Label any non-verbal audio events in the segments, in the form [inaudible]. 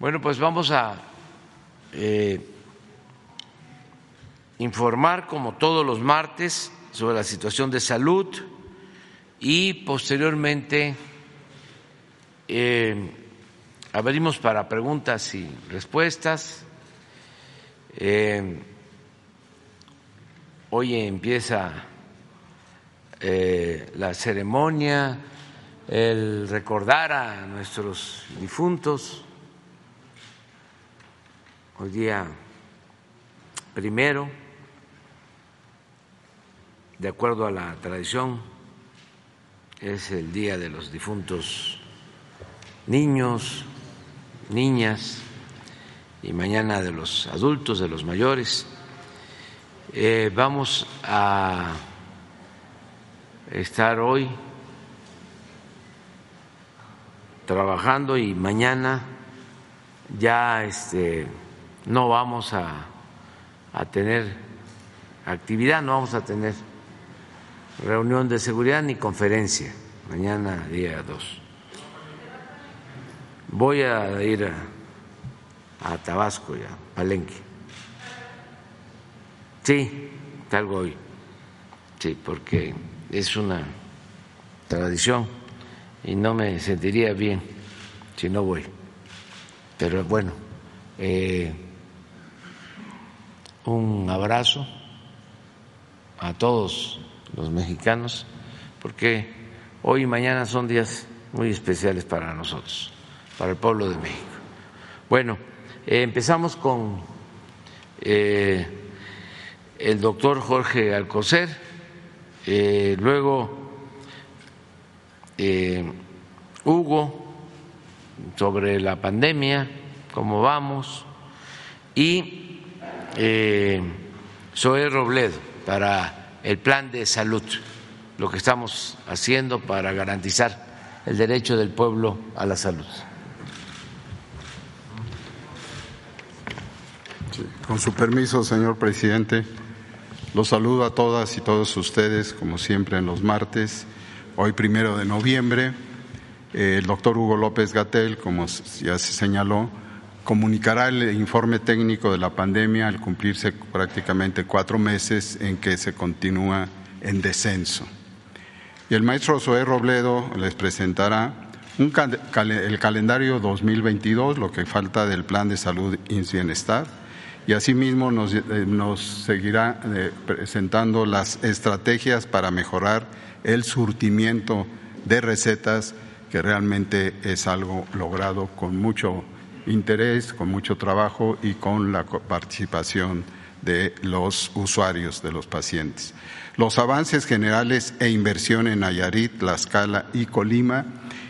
Bueno, pues vamos a eh, informar, como todos los martes, sobre la situación de salud y posteriormente eh, abrimos para preguntas y respuestas. Eh, hoy empieza la ceremonia, el recordar a nuestros difuntos. Hoy día primero de acuerdo a la tradición, es el Día de los Difuntos Niños, Niñas y mañana de los adultos, de los mayores. Eh, vamos a estar hoy trabajando y mañana ya este, no vamos a, a tener actividad, no vamos a tener reunión de seguridad ni conferencia, mañana día 2. Voy a ir a, Tabasco ya, Palenque. Sí, salgo hoy, sí, porque es una tradición y no me sentiría bien si no voy. Pero bueno, eh, un abrazo a todos los mexicanos, porque hoy y mañana son días muy especiales para nosotros, para el pueblo de México. Bueno, eh, empezamos con eh, el doctor Jorge Alcocer, eh, luego Hugo sobre la pandemia, cómo vamos, y Zoé Robledo para el plan de salud, lo que estamos haciendo para garantizar el derecho del pueblo a la salud. con su permiso, señor presidente, los saludo a todas y todos ustedes, como siempre en los martes, hoy primero de noviembre. El doctor Hugo López Gatel, como ya se señaló, comunicará el informe técnico de la pandemia al cumplirse prácticamente cuatro meses en que se continúa en descenso. Y el maestro Zoé Robledo les presentará el calendario 2022, lo que falta del Plan de Salud y Bienestar, y asimismo nos, eh, seguirá eh, presentando las estrategias para mejorar el surtimiento de recetas, que realmente es algo logrado con mucho interés, con mucho trabajo y con la participación de los usuarios, de los pacientes. Los avances generales e inversión en Nayarit, Tlaxcala y Colima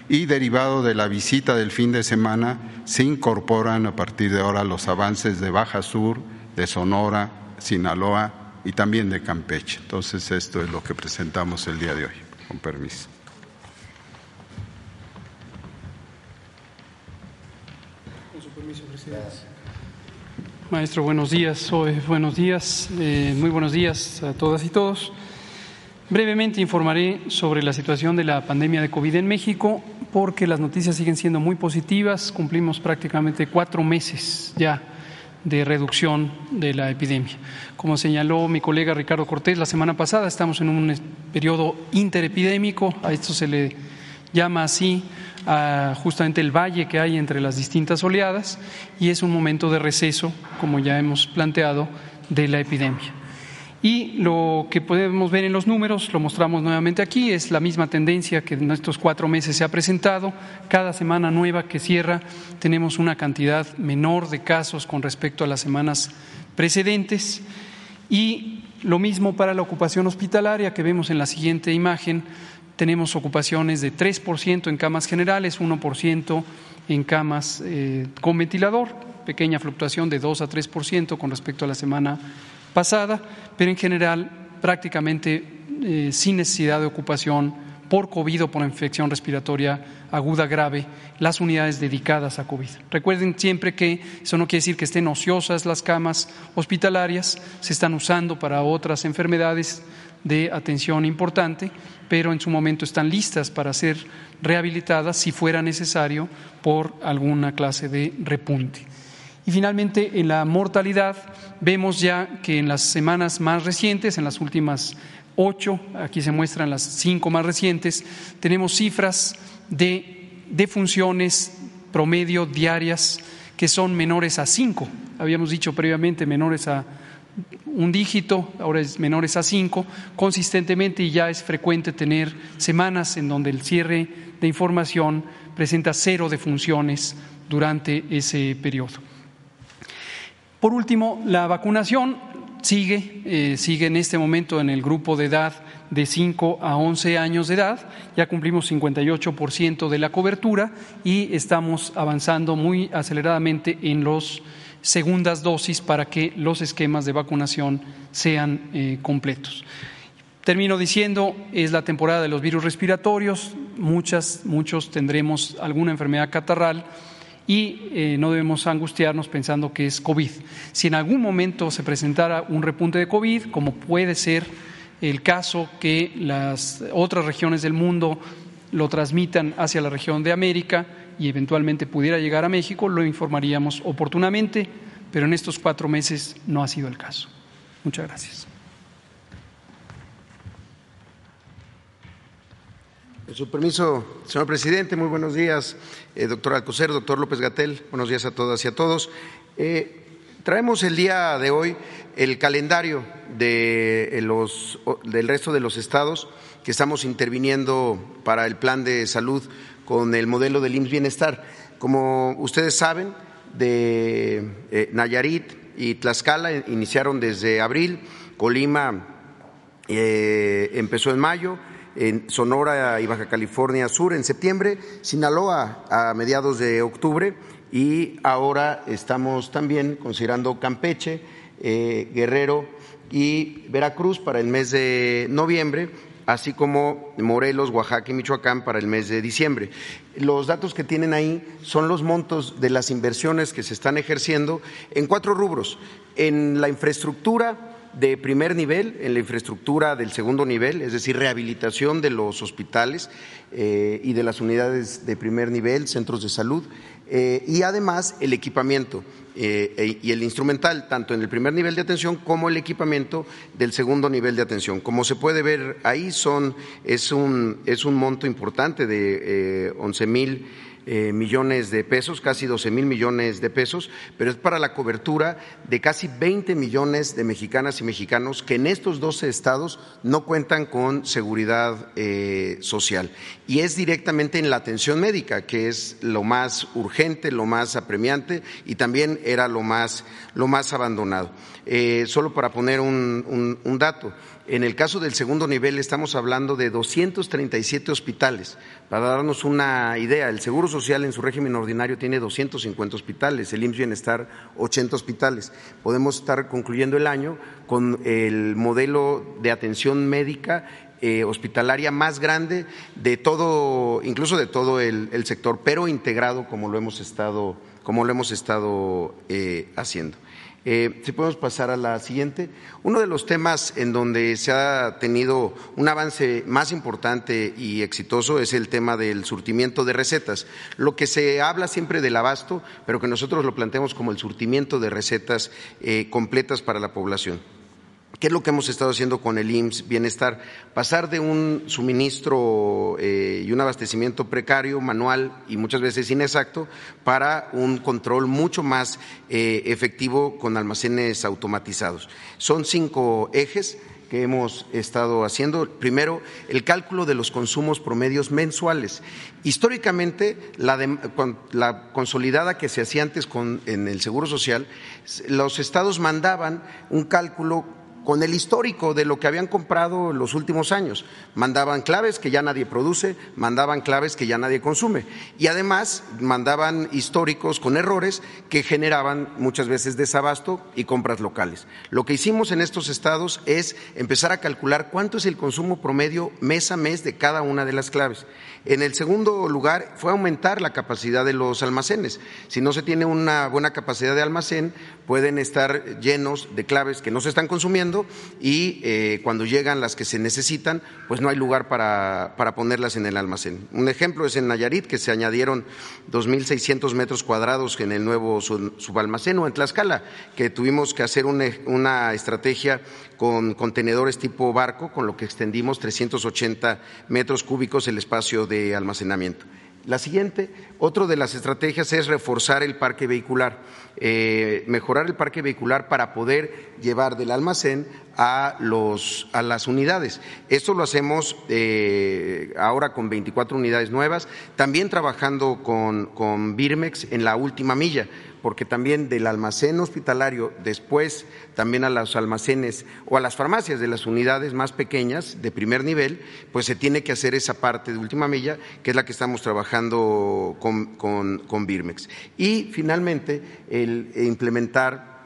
y derivado de la visita del fin de semana se incorporan a partir de ahora los avances de Baja Sur, de Sonora, Sinaloa y también de Campeche. Entonces esto es lo que presentamos el día de hoy. Con permiso. Maestro, buenos días. buenos días. Eh, muy buenos días a todas y todos. Brevemente informaré sobre la situación de la pandemia de COVID en México, porque las noticias siguen siendo muy positivas. Cumplimos prácticamente cuatro meses ya de reducción de la epidemia. Como señaló mi colega Ricardo Cortés la semana pasada, estamos en un periodo interepidémico, a esto se le llama así justamente el valle que hay entre las distintas oleadas y es un momento de receso, como ya hemos planteado, de la epidemia. Y lo que podemos ver en los números, lo mostramos nuevamente aquí, es la misma tendencia que en estos cuatro meses se ha presentado. Cada semana nueva que cierra tenemos una cantidad menor de casos con respecto a las semanas precedentes. Y lo mismo para la ocupación hospitalaria que vemos en la siguiente imagen, tenemos ocupaciones de 3% en camas generales, 1% en camas eh, con ventilador, pequeña fluctuación de 2 a 3% con respecto a la semana pasada, pero en general prácticamente eh, sin necesidad de ocupación por COVID o por infección respiratoria aguda grave las unidades dedicadas a COVID. Recuerden siempre que eso no quiere decir que estén ociosas las camas hospitalarias, se están usando para otras enfermedades de atención importante, pero en su momento están listas para ser rehabilitadas si fuera necesario por alguna clase de repunte. Y finalmente, en la mortalidad, vemos ya que en las semanas más recientes, en las últimas ocho, aquí se muestran las cinco más recientes, tenemos cifras de defunciones promedio diarias que son menores a cinco. Habíamos dicho previamente menores a un dígito, ahora es menores a cinco, consistentemente y ya es frecuente tener semanas en donde el cierre de información presenta cero defunciones durante ese periodo. Por último, la vacunación sigue, eh, sigue en este momento en el grupo de edad de 5 a 11 años de edad. Ya cumplimos 58% de la cobertura y estamos avanzando muy aceleradamente en las segundas dosis para que los esquemas de vacunación sean eh, completos. Termino diciendo, es la temporada de los virus respiratorios, muchas, muchos tendremos alguna enfermedad catarral y eh, no debemos angustiarnos pensando que es COVID. Si en algún momento se presentara un repunte de COVID, como puede ser el caso que las otras regiones del mundo lo transmitan hacia la región de América y eventualmente pudiera llegar a México, lo informaríamos oportunamente, pero en estos cuatro meses no ha sido el caso. Muchas gracias. Con su permiso, señor presidente, muy buenos días, eh, doctor Alcocer, doctor López Gatel, buenos días a todas y a todos. Eh, traemos el día de hoy el calendario de los, del resto de los estados que estamos interviniendo para el plan de salud con el modelo del IMSS Bienestar. Como ustedes saben, de eh, Nayarit y Tlaxcala iniciaron desde abril, Colima empezó en mayo, en Sonora y Baja California Sur en septiembre, Sinaloa a mediados de octubre. Y ahora estamos también considerando Campeche, eh, Guerrero y Veracruz para el mes de noviembre, así como Morelos, Oaxaca y Michoacán para el mes de diciembre. Los datos que tienen ahí son los montos de las inversiones que se están ejerciendo en cuatro rubros. En la infraestructura, de primer nivel, en la infraestructura del segundo nivel, es decir, rehabilitación de los hospitales eh, y de las unidades de primer nivel, centros de salud, eh, y además el equipamiento eh, e, y el instrumental, tanto en el primer nivel de atención como el equipamiento del segundo nivel de atención. Como se puede ver ahí, son, es, un, es un monto importante de once mil eh, millones de pesos, casi 12 mil millones de pesos, pero es para la cobertura de casi 20 millones de mexicanas y mexicanos que en estos 12 estados no cuentan con seguridad social. Y es directamente en la atención médica, que es lo más urgente, lo más apremiante y también era lo más, lo más abandonado. Eh, solo para poner un, un dato, en el caso del segundo nivel estamos hablando de 237 hospitales. Para darnos una idea, el Seguro Social en su régimen ordinario tiene 250 hospitales, el IMSS Bienestar 80 hospitales. Podemos estar concluyendo el año con el modelo de atención médica hospitalaria más grande de todo, incluso de todo el, sector, pero integrado como lo hemos estado, como lo hemos estado eh, haciendo. Eh, si podemos pasar a la siguiente. Uno de los temas en donde se ha tenido un avance más importante y exitoso es el tema del surtimiento de recetas. Lo que se habla siempre del abasto, pero que nosotros lo planteamos como el surtimiento de recetas eh, completas para la población. ¿Qué es lo que hemos estado haciendo con el IMSS Bienestar? Pasar de un suministro eh, y un abastecimiento precario, manual y muchas veces inexacto, para un control mucho más eh, efectivo con almacenes automatizados. Son cinco ejes que hemos estado haciendo. Primero, el cálculo de los consumos promedios mensuales. Históricamente, la, la consolidada que se hacía antes con, en el Seguro Social, los estados mandaban un cálculo con el histórico de lo que habían comprado en los últimos años. Mandaban claves que ya nadie produce, mandaban claves que ya nadie consume y además mandaban históricos con errores que generaban muchas veces desabasto y compras locales. Lo que hicimos en estos estados es empezar a calcular cuánto es el consumo promedio mes a mes de cada una de las claves. En el segundo lugar fue aumentar la capacidad de los almacenes. Si no se tiene una buena capacidad de almacén, pueden estar llenos de claves que no se están consumiendo y eh, cuando llegan las que se necesitan, pues no hay lugar para, para ponerlas en el almacén. Un ejemplo es en Nayarit, que se añadieron 2.600 metros cuadrados en el nuevo subalmacén, o en Tlaxcala, que tuvimos que hacer una estrategia con contenedores tipo barco, con lo que extendimos 380 metros cúbicos el espacio de almacenamiento. La siguiente, otra de las estrategias es reforzar el parque vehicular, eh, mejorar el parque vehicular para poder llevar del almacén a, los, a las unidades. Esto lo hacemos eh, ahora con 24 unidades nuevas, también trabajando con, con Birmex en la última milla porque también del almacén hospitalario, después también a los almacenes o a las farmacias de las unidades más pequeñas de primer nivel, pues se tiene que hacer esa parte de última milla, que es la que estamos trabajando con, con, Birmex. Y finalmente, el implementar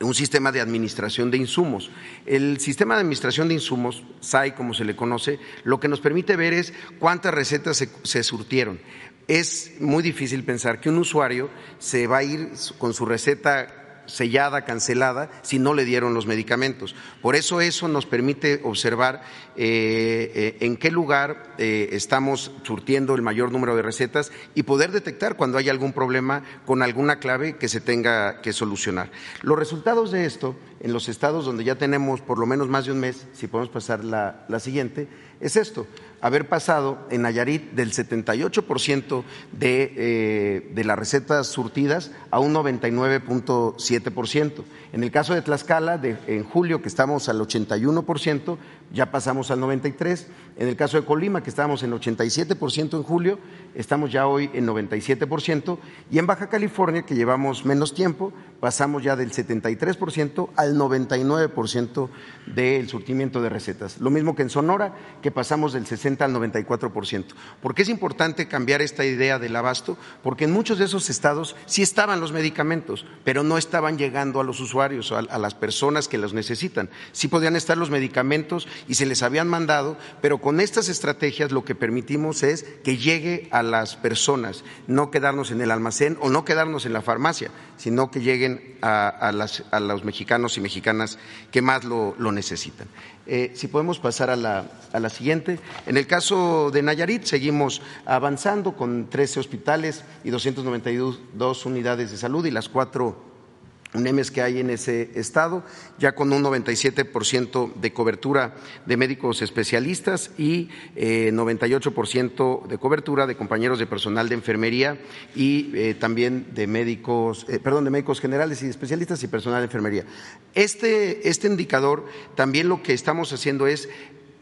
un sistema de administración de insumos. El sistema de administración de insumos, SAI como se le conoce, lo que nos permite ver es cuántas recetas se, se surtieron es muy difícil pensar que un usuario se va a ir con su receta sellada, cancelada, si no le dieron los medicamentos. Por eso eso nos permite observar eh, eh, en qué lugar eh, estamos surtiendo el mayor número de recetas y poder detectar cuando hay algún problema con alguna clave que se tenga que solucionar. Los resultados de esto en los estados donde ya tenemos por lo menos más de un mes, si podemos pasar la siguiente, es esto haber pasado en Nayarit del 78% de, eh, de las recetas surtidas a un 99.7%. En el caso de Tlaxcala, en julio, que estamos al 81%, ya pasamos al 93%. En el caso de Colima, que estábamos en 87% en julio, estamos ya hoy en 97%. Y en Baja California, que llevamos menos tiempo, pasamos ya del 73% al 99% del surtimiento de recetas. Lo mismo que en Sonora, que pasamos del 60 al 94%. ¿Por qué es importante cambiar esta idea del abasto? Porque en muchos de esos estados sí estaban los medicamentos, pero no estaban llegando a los usuarios, a, las personas que los necesitan. Sí podían estar los medicamentos y se les habían mandado, pero con estas estrategias lo que permitimos es que llegue a las personas, no quedarnos en el almacén o no quedarnos en la farmacia, sino que lleguen a, los mexicanos y mexicanas que más lo, necesitan. Eh, si podemos pasar a la, a la, siguiente. En el caso de Nayarit, seguimos avanzando con 13 hospitales y 292 unidades de salud y las cuatro UNEMES que hay en ese estado, ya con un 97% de cobertura de médicos especialistas y eh, 98% de cobertura de compañeros de personal de enfermería y eh, también de médicos, eh, perdón, de médicos generales y especialistas y personal de enfermería. Este, este indicador también lo que estamos haciendo es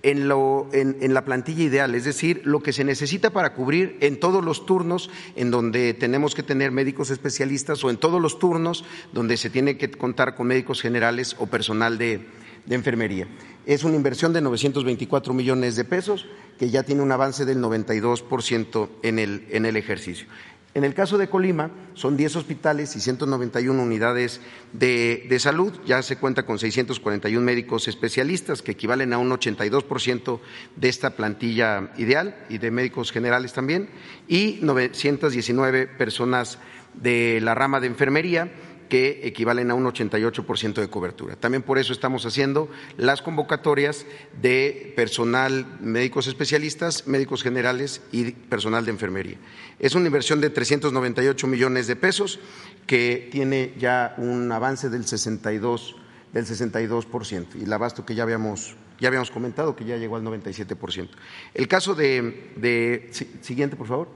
en, la plantilla ideal, es decir, lo que se necesita para cubrir en todos los turnos en donde tenemos que tener médicos especialistas o en todos los turnos donde se tiene que contar con médicos generales o personal de, enfermería. Es una inversión de 924 millones de pesos que ya tiene un avance del 92% en en el ejercicio. En el caso de Colima, son 10 hospitales y 191 unidades de, de, salud. Ya se cuenta con 641 médicos especialistas, que equivalen a un 82% de esta plantilla ideal y de médicos generales también, y 919 personas de la rama de enfermería que equivalen a un 88% de cobertura. También por eso estamos haciendo las convocatorias de personal, médicos especialistas, médicos generales y personal de enfermería. Es una inversión de 398 millones de pesos que tiene ya un avance del 62 del 62% y el abasto que ya habíamos ya habíamos comentado que ya llegó al 97%. El caso de, de siguiente, por favor.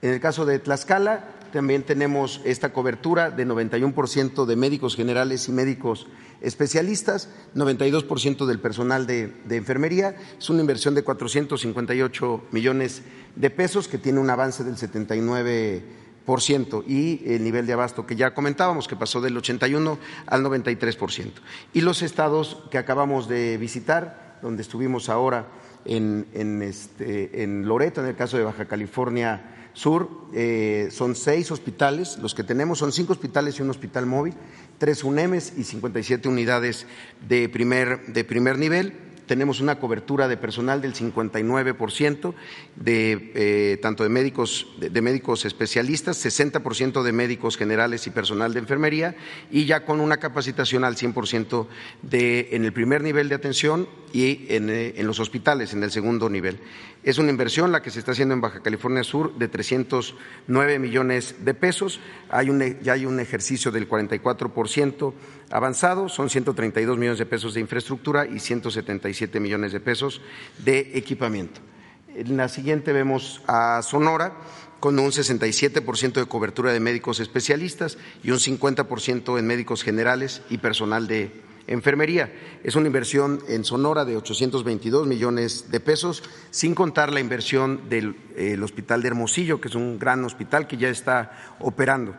En el caso de Tlaxcala, también tenemos esta cobertura de 91% de médicos generales y médicos especialistas, 92% del personal de, enfermería. Es una inversión de 458 millones de pesos que tiene un avance del 79 y el nivel de abasto que ya comentábamos, que pasó del 81 al 93%. Y los estados que acabamos de visitar, donde estuvimos ahora en, en, este, en Loreto, en el caso de Baja California Sur eh, son seis hospitales, los que tenemos son cinco hospitales y un hospital móvil, tres UNEMES y 57 unidades de primer, de primer nivel tenemos una cobertura de personal del 59% de eh, tanto de médicos de, médicos especialistas, 60% de médicos generales y personal de enfermería y ya con una capacitación al 100% de en el primer nivel de atención y en, eh, en los hospitales en el segundo nivel. Es una inversión la que se está haciendo en Baja California Sur de 309 millones de pesos. Hay un, ya hay un ejercicio del 44% avanzado, son 132 millones de pesos de infraestructura y 177 millones de pesos de equipamiento. En la siguiente vemos a Sonora con un 67% de cobertura de médicos especialistas y un 50% en médicos generales y personal de enfermería. Es una inversión en Sonora de 822 millones de pesos, sin contar la inversión del Hospital de Hermosillo, que es un gran hospital que ya está operando.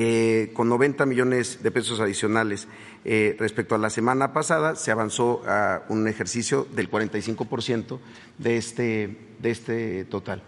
Eh, con 90 millones de pesos adicionales eh, respecto a la semana pasada, se avanzó a un ejercicio del 45% de este, de este total.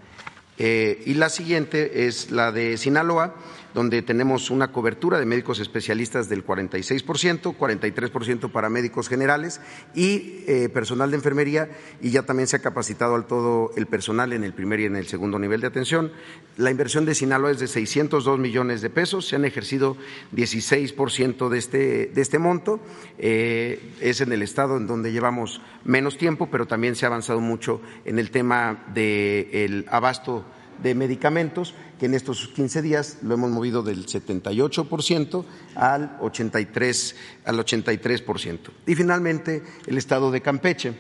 Eh, y la siguiente es la de Sinaloa, donde tenemos una cobertura de médicos especialistas del 46%, 43% para médicos generales y eh, personal de enfermería, y ya también se ha capacitado al todo el personal en el primer y en el segundo nivel de atención. La inversión de Sinaloa es de 602 millones de pesos, se han ejercido 16% de este, de este monto, eh, es en el estado en donde llevamos menos tiempo, pero también se ha avanzado mucho en el tema del abasto de medicamentos, que en estos 15 días lo hemos movido del 78% al 83%. Al 83%. Y finalmente, el estado de Campeche,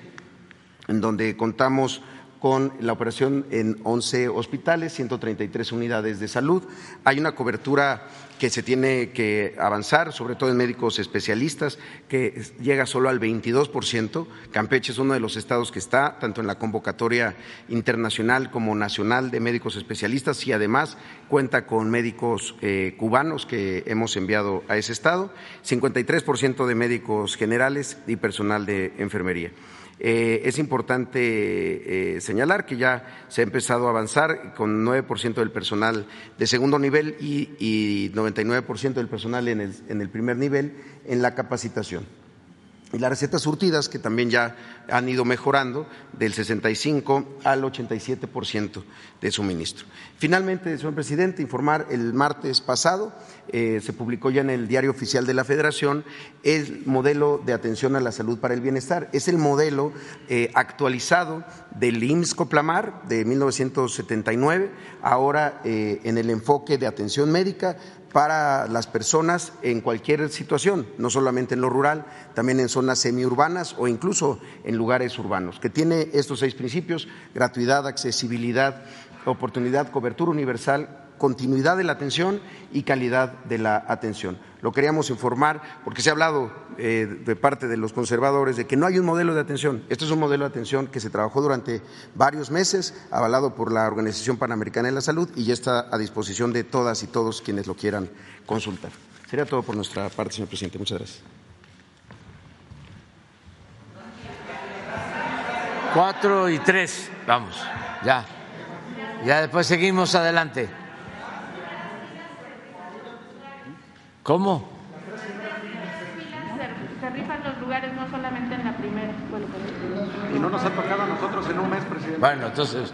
en donde contamos con la operación en 11 hospitales, 133 unidades de salud. Hay una cobertura que se tiene que avanzar, sobre todo en médicos especialistas, que llega solo al 22%. Campeche es uno de los estados que está tanto en la convocatoria internacional como nacional de médicos especialistas y además cuenta con médicos eh, cubanos que hemos enviado a ese estado, 53% de médicos generales y personal de enfermería. Eh, es importante eh, señalar que ya se ha empezado a avanzar con 9% del personal de segundo nivel y, y 99% del personal en el, en el primer nivel en la capacitación y las recetas surtidas, que también ya han ido mejorando del 65 al 87% de suministro. Finalmente, señor presidente, informar el martes pasado eh, se publicó ya en el Diario Oficial de la Federación el modelo de atención a la salud para el bienestar. Es el modelo eh, actualizado del IMSS Coplamar de 1979, ahora eh, en el enfoque de atención médica para las personas en cualquier situación, no solamente en lo rural, también en zonas semiurbanas o incluso en lugares urbanos, que tiene estos seis principios, gratuidad, accesibilidad, oportunidad, cobertura universal, continuidad de la atención y calidad de la atención. Lo queríamos informar porque se ha hablado eh, de parte de los conservadores de que no hay un modelo de atención. Este es un modelo de atención que se trabajó durante varios meses, avalado por la Organización Panamericana de la Salud y ya está a disposición de todas y todos quienes lo quieran consultar. Sería todo por nuestra parte, señor presidente. Muchas gracias. Cuatro y tres, vamos, ya. Ya después seguimos adelante. ¿Cómo? Se rifan los lugares, no solamente en la primera. y no nos ha tocado a nosotros en un mes, presidente. Bueno, entonces,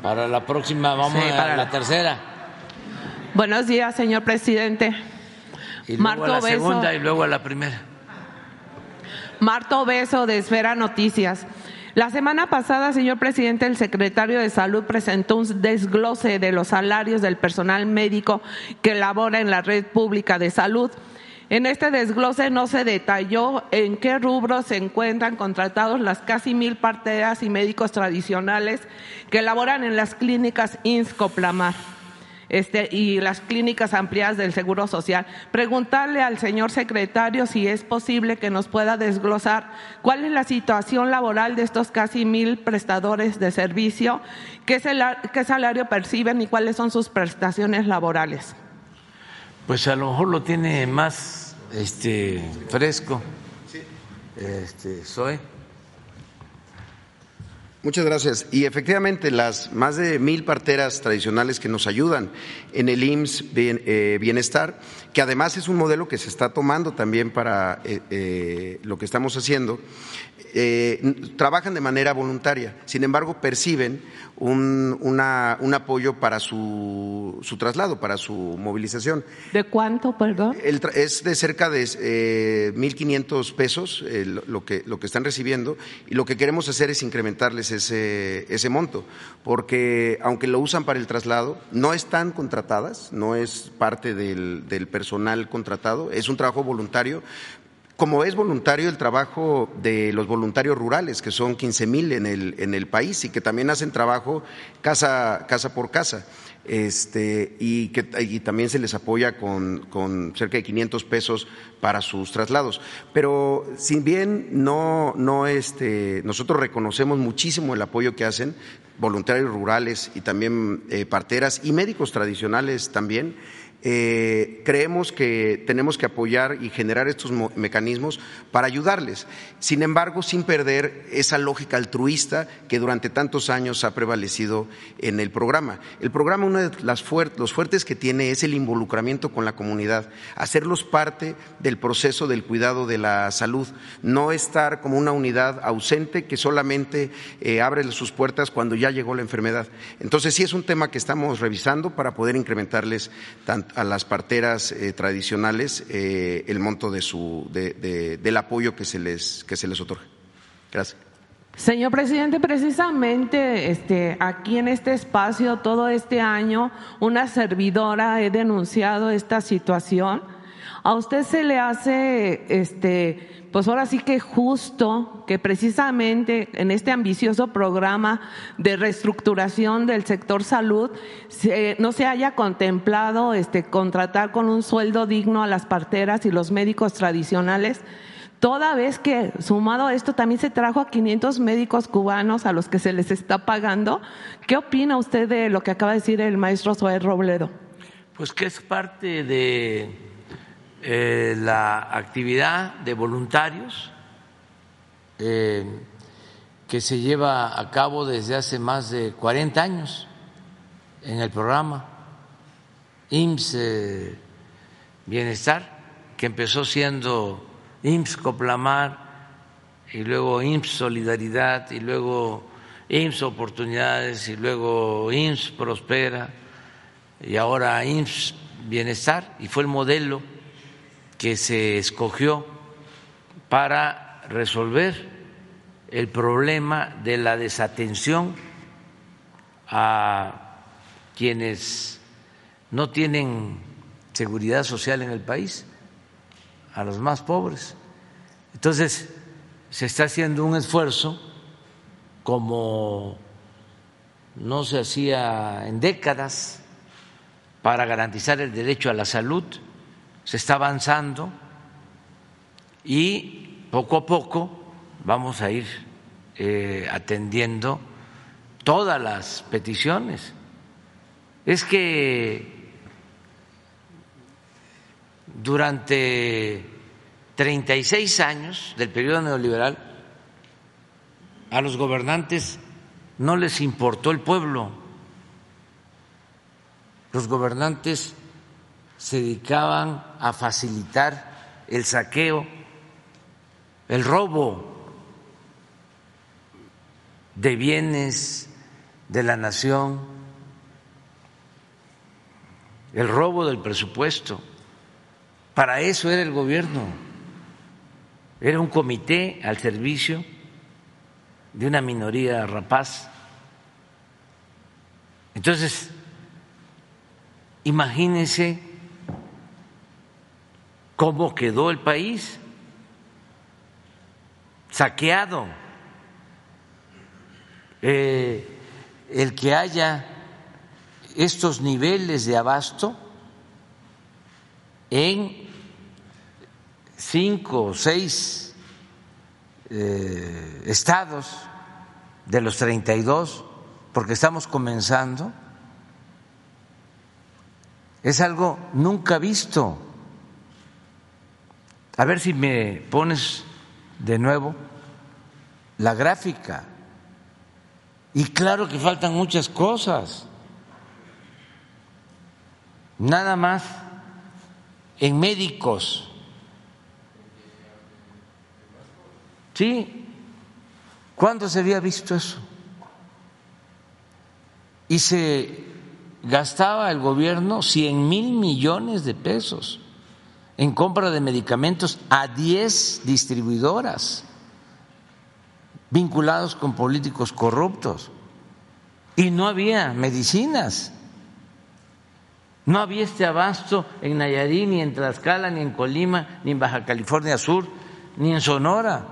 para la próxima vamos a la, tercera. Buenos días, señor presidente. Y luego a la segunda y luego a la primera. Marto Beso de Esfera Noticias. La semana pasada, señor presidente, el secretario de Salud presentó un desglose de los salarios del personal médico que labora en la red pública de salud. En este desglose no se detalló en qué rubros se encuentran contratados las casi mil parteras y médicos tradicionales que laboran en las clínicas INSCOPLAMAR este, y las clínicas ampliadas del Seguro Social. Preguntarle al señor secretario si es posible que nos pueda desglosar cuál es la situación laboral de estos casi mil prestadores de servicio, qué, qué salario perciben y cuáles son sus prestaciones laborales. Pues a lo mejor lo tiene más este, fresco. Sí. Este, soy. Muchas gracias. Y efectivamente, las más de mil parteras tradicionales que nos ayudan en el IMSS eh, Bienestar, que además es un modelo que se está tomando también para eh, eh, lo que estamos haciendo, trabajan de manera voluntaria. Sin embargo, perciben un, una, un apoyo para su, su, traslado, para su movilización. ¿De cuánto, perdón? es de cerca de eh, 1.500 pesos lo, que, lo que están recibiendo y lo que queremos hacer es incrementarles ese, ese monto, porque aunque lo usan para el traslado, no están contratadas, no es parte del, del personal contratado, es un trabajo voluntario, como es voluntario el trabajo de los voluntarios rurales, que son 15 mil en el, en el país y que también hacen trabajo casa, casa por casa. Este, y que y también se les apoya con, con, cerca de 500 pesos para sus traslados. Pero si bien no, no este, nosotros reconocemos muchísimo el apoyo que hacen voluntarios rurales y también eh, parteras y médicos tradicionales también, eh, creemos que tenemos que apoyar y generar estos mecanismos para ayudarles. Sin embargo, sin perder esa lógica altruista que durante tantos años ha prevalecido en el programa. El programa, uno de las los fuertes que tiene es el involucramiento con la comunidad, hacerlos parte del proceso del cuidado de la salud, no estar como una unidad ausente que solamente eh, abre sus puertas cuando ya llegó la enfermedad. Entonces, sí es un tema que estamos revisando para poder incrementarles tanto a las parteras eh, tradicionales eh, el monto de su, de, del apoyo que se les, que se les otorga. Gracias. Señor presidente, precisamente este, aquí en este espacio todo este año una servidora he denunciado esta situación. A usted se le hace este, pues ahora sí que justo que precisamente en este ambicioso programa de reestructuración del sector salud no se haya contemplado este, contratar con un sueldo digno a las parteras y los médicos tradicionales. Toda vez que sumado a esto también se trajo a 500 médicos cubanos a los que se les está pagando. ¿Qué opina usted de lo que acaba de decir el maestro Zoé Robledo? Pues que es parte de eh, la actividad de voluntarios eh, que se lleva a cabo desde hace más de 40 años en el programa IMSS eh, Bienestar, que empezó siendo IMSS Coplamar y luego IMSS Solidaridad y luego IMSS Oportunidades y luego IMSS Prospera y ahora IMSS Bienestar y fue el modelo que se escogió para resolver el problema de la desatención a quienes no tienen seguridad social en el país, a los más pobres. Entonces, se está haciendo un esfuerzo como no se hacía en décadas para garantizar el derecho a la salud se está avanzando y poco a poco vamos a ir eh, atendiendo todas las peticiones. Es que durante 36 años del periodo neoliberal a los gobernantes no les importó el pueblo. Los gobernantes se dedicaban a facilitar el saqueo, el robo de bienes de la nación, el robo del presupuesto. Para eso era el gobierno. Era un comité al servicio de una minoría rapaz. Entonces, imagínense cómo quedó el país, saqueado. Eh, el que haya estos niveles de abasto en cinco o seis eh, estados de los 32, porque estamos comenzando, es algo nunca visto. A ver si me pones de nuevo la gráfica. Y claro que faltan muchas cosas. Nada más en médicos. ¿Sí? ¿Cuándo se había visto eso? Y se gastaba el gobierno 100 mil millones de pesos en compra de medicamentos a 10 distribuidoras vinculados con políticos corruptos. Y no había medicinas. No había este abasto en Nayarit, ni en Tlaxcala, ni en Colima, ni en Baja California Sur, ni en Sonora,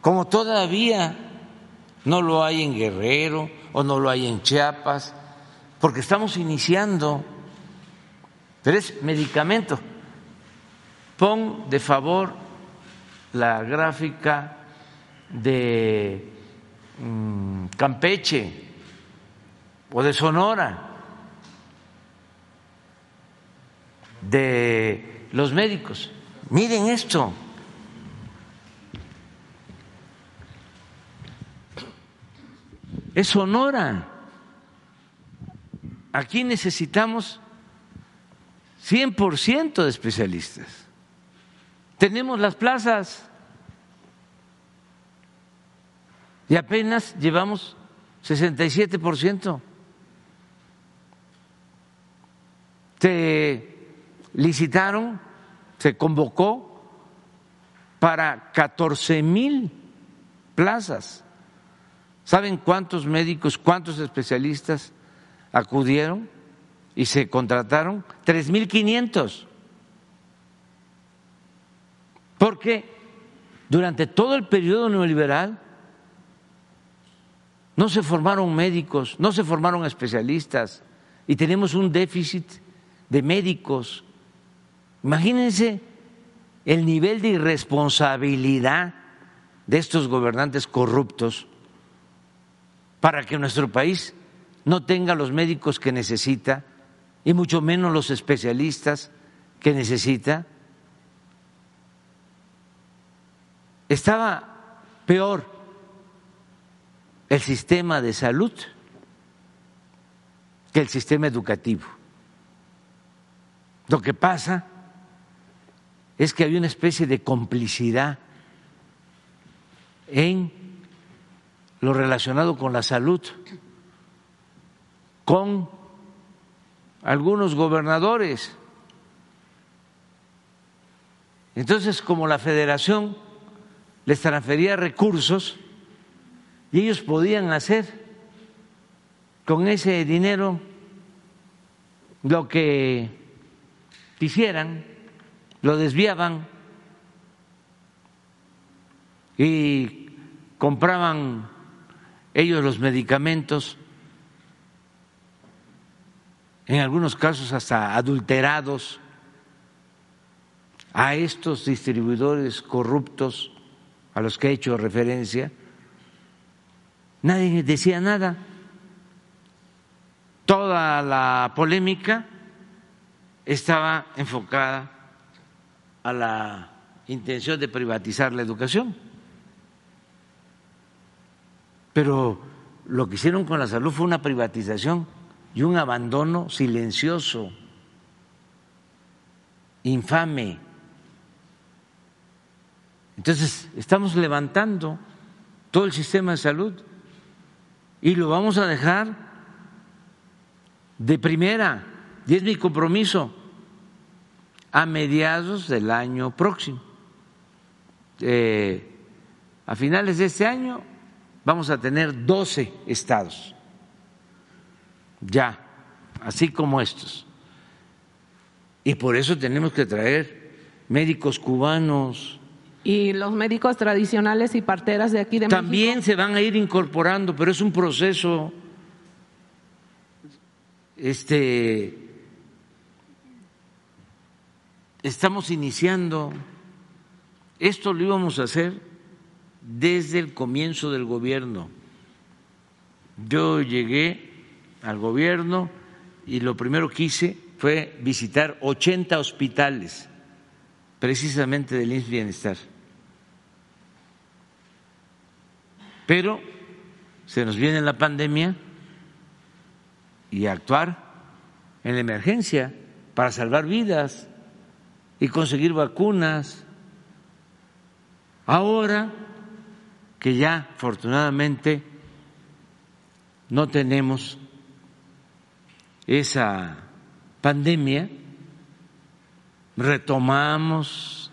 como todavía no lo hay en Guerrero o no lo hay en Chiapas, porque estamos iniciando, pero es medicamento. Pon de favor la gráfica de mm, Campeche o de Sonora, de los médicos. Miren esto. Es Sonora. Aquí necesitamos 100% de especialistas. Tenemos las plazas y apenas llevamos 67%. Se licitaron, se convocó para 14 mil plazas. ¿Saben cuántos médicos, cuántos especialistas acudieron y se contrataron? 3.500. Porque durante todo el periodo neoliberal no se formaron médicos, no se formaron especialistas y tenemos un déficit de médicos. Imagínense el nivel de irresponsabilidad de estos gobernantes corruptos para que nuestro país no tenga los médicos que necesita y mucho menos los especialistas que necesita. Estaba peor el sistema de salud que el sistema educativo. Lo que pasa es que había una especie de complicidad en lo relacionado con la salud, con algunos gobernadores. Entonces, como la federación les transfería recursos, y ellos podían hacer con ese dinero lo que quisieran, lo desviaban y compraban ellos los medicamentos, en algunos casos hasta adulterados, a estos distribuidores corruptos a los que he hecho referencia Nadie decía nada. Toda la polémica estaba enfocada a la intención de privatizar la educación. Pero lo que hicieron con la salud fue una privatización y un abandono silencioso, infame. Entonces, estamos levantando todo el sistema de salud y lo vamos a dejar de primera, y es mi compromiso, a mediados del año próximo. Eh, a finales de este año vamos a tener 12 estados, ya, así como estos. Y por eso tenemos que traer médicos cubanos, y los médicos tradicionales y parteras de aquí de También se van a ir incorporando, pero es un proceso este estamos iniciando esto lo íbamos a hacer desde el comienzo del gobierno. Yo llegué al gobierno y lo primero que hice fue visitar 80 hospitales precisamente del INS Bienestar pero se nos viene la pandemia y actuar en la emergencia para salvar vidas y conseguir vacunas. Ahora que ya afortunadamente no tenemos esa pandemia, retomamos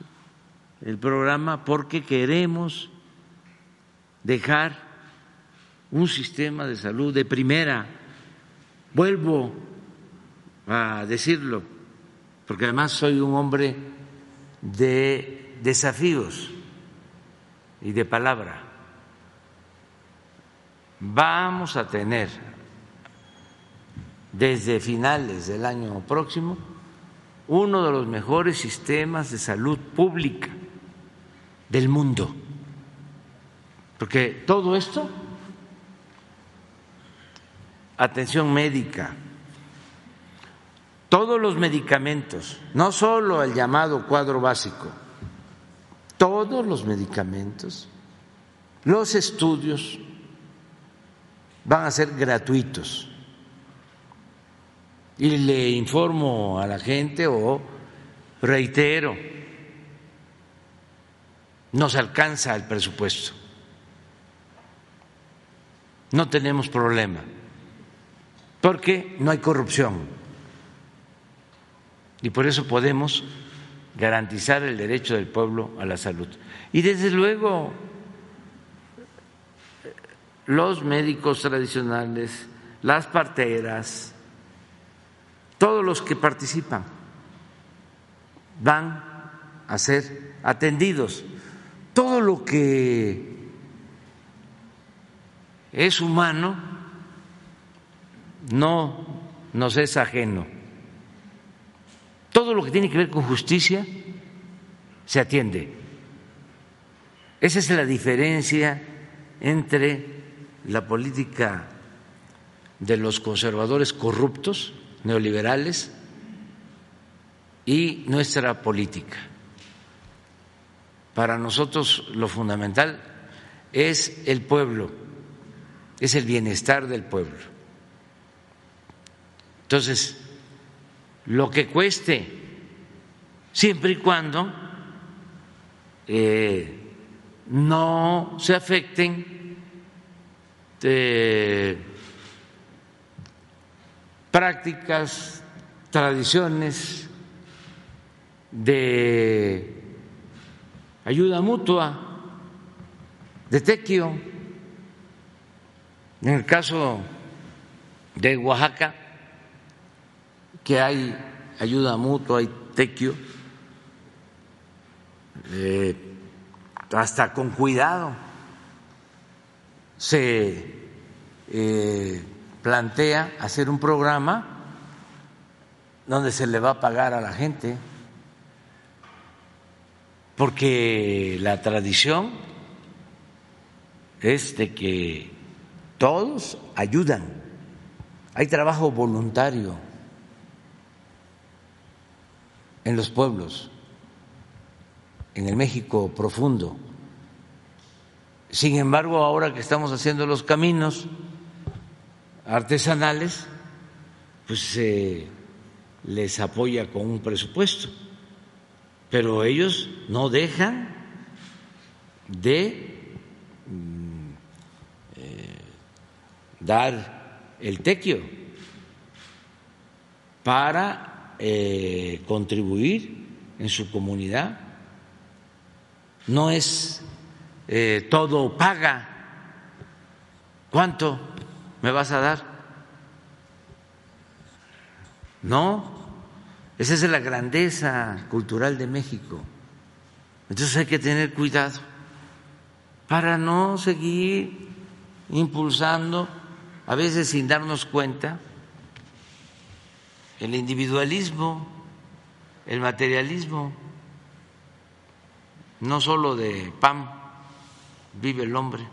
el programa porque queremos dejar un sistema de salud de primera. Vuelvo a decirlo, porque además soy un hombre de desafíos y de palabra. Vamos a tener desde finales del año próximo uno de los mejores sistemas de salud pública del mundo. Porque todo esto, atención médica, todos los medicamentos, no solo el llamado cuadro básico, todos los medicamentos, los estudios van a ser gratuitos. Y le informo a la gente o reitero, nos alcanza el presupuesto. No tenemos problema, porque no hay corrupción. Y por eso podemos garantizar el derecho del pueblo a la salud. Y desde luego los médicos tradicionales, las parteras, todos los que participan van a ser atendidos. Todo lo que es humano no nos es ajeno. Todo lo que tiene que ver con justicia se atiende. Esa es la diferencia entre la política de los conservadores corruptos, neoliberales, y nuestra política. Para nosotros lo fundamental es el pueblo, es el bienestar del pueblo. Entonces, lo que cueste, siempre y cuando eh, no se afecten de prácticas, tradiciones de ayuda mutua, de tequio. En el caso de Oaxaca, que hay ayuda mutua, hay tequio, eh, hasta con cuidado se eh, plantea hacer un programa donde se le va a pagar a la gente, porque la tradición es de que todos ayudan, hay trabajo voluntario en los pueblos, en el México profundo. Sin embargo, ahora que estamos haciendo los caminos artesanales, pues se les apoya con un presupuesto, pero ellos no dejan de dar el tequio para eh, contribuir en su comunidad. No es eh, todo paga. ¿Cuánto me vas a dar? No, esa es la grandeza cultural de México. Entonces hay que tener cuidado para no seguir impulsando, a veces sin darnos cuenta, el individualismo, el materialismo. No solo de pan vive el hombre.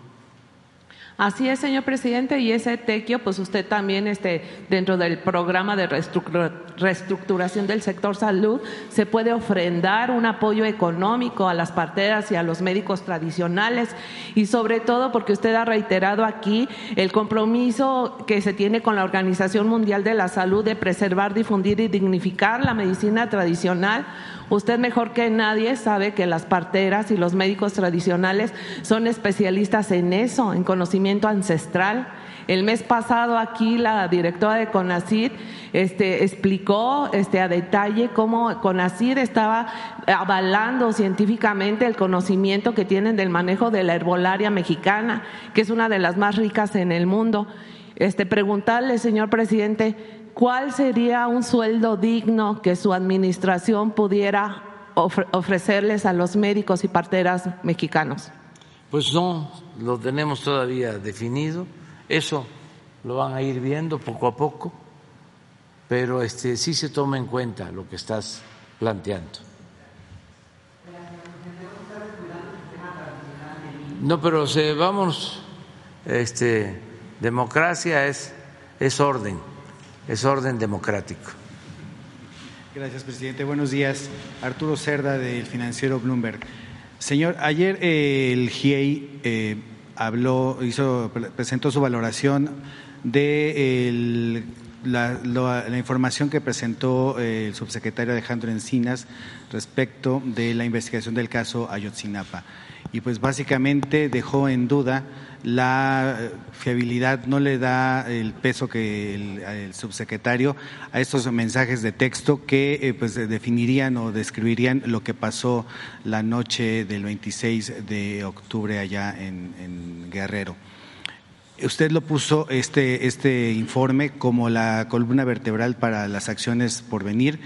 Así es, señor presidente, y ese tequio, pues usted también este, dentro del programa de reestructuración del sector salud se puede ofrendar un apoyo económico a las parteras y a los médicos tradicionales y sobre todo porque usted ha reiterado aquí el compromiso que se tiene con la Organización Mundial de la Salud de preservar, difundir y dignificar la medicina tradicional Usted mejor que nadie sabe que las parteras y los médicos tradicionales son especialistas en eso, en conocimiento ancestral. El mes pasado aquí la directora de CONACID este, explicó este, a detalle cómo CONACID estaba avalando científicamente el conocimiento que tienen del manejo de la herbolaria mexicana, que es una de las más ricas en el mundo. Este, preguntarle, señor presidente, ¿cuál sería un sueldo digno que su administración pudiera ofrecerles a los médicos y parteras mexicanos? Pues no lo tenemos todavía definido, eso lo van a ir viendo poco a poco, pero este sí se toma en cuenta lo que estás planteando. No, pero se, vamos, este, democracia es, es orden es orden democrático. Gracias, presidente. Buenos días. Arturo Cerda, del financiero Bloomberg. Señor, ayer eh, el GIEI eh, habló, hizo, presentó su valoración de la, información que presentó eh, el subsecretario Alejandro Encinas respecto de la investigación del caso Ayotzinapa. Y pues básicamente dejó en duda la fiabilidad, no le da el peso que el, subsecretario a estos mensajes de texto que eh, pues definirían o describirían lo que pasó la noche del 26 de octubre allá en, Guerrero. Usted lo puso este, este informe como la columna vertebral para las acciones por venir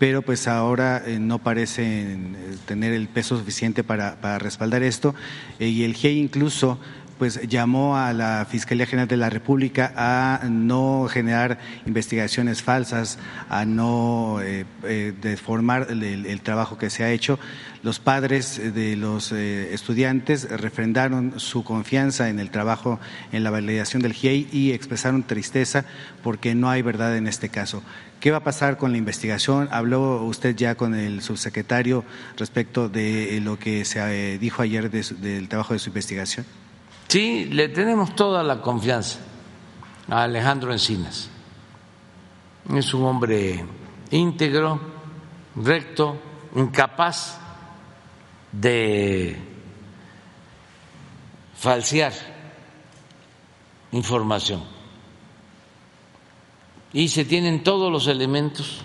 pero pues ahora eh, no parece tener el peso suficiente para, para respaldar esto eh, y el GEI incluso pues llamó a la Fiscalía General de la República a no generar investigaciones falsas, a no eh, eh, deformar el, trabajo que se ha hecho. Los padres de los eh, estudiantes refrendaron su confianza en el trabajo, en la validación del GIEI y expresaron tristeza porque no hay verdad en este caso. ¿Qué va a pasar con la investigación? ¿Habló usted ya con el subsecretario respecto de lo que se dijo ayer del trabajo de su investigación? Sí, le tenemos toda la confianza a Alejandro Encinas. Es un hombre íntegro, recto, incapaz de falsear información. Y se tienen todos los elementos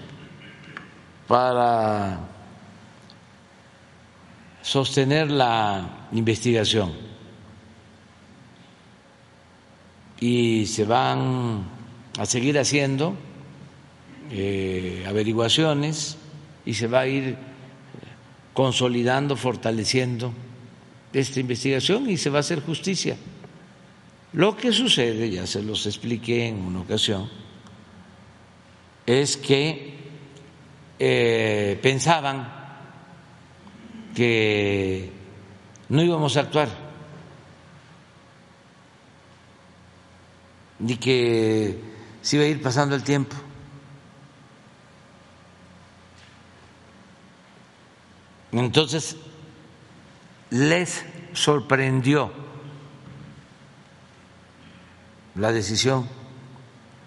para sostener la investigación y se van a seguir haciendo eh, averiguaciones y se va a ir consolidando, fortaleciendo esta investigación y se va a hacer justicia. Lo que sucede, ya se los expliqué en una ocasión, es que eh, pensaban que no íbamos a actuar ni que se iba a ir pasando el tiempo. Entonces, les sorprendió la decisión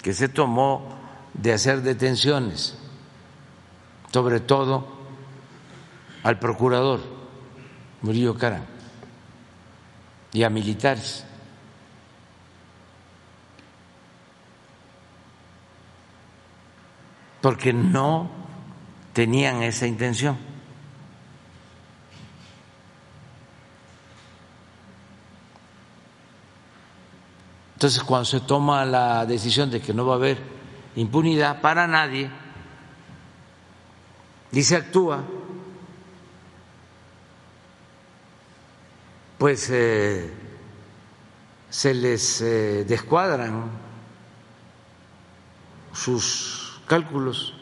que se tomó de hacer detenciones, sobre todo al procurador Murillo Cara y a militares. Porque no tenían esa intención. Entonces, cuando se toma la decisión de que no va a haber impunidad para nadie y se actúa, pues eh, se les eh, descuadran sus cálculos.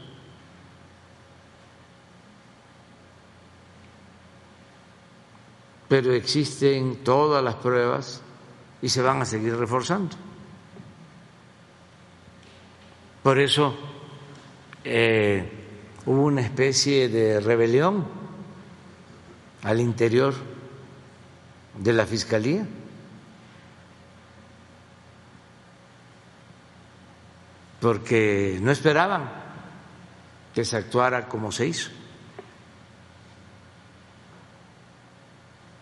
Pero existen todas las pruebas y se van a seguir reforzando. Por eso eh, hubo una especie de rebelión al interior de la Fiscalía. Porque no esperaban que se actuara como se hizo.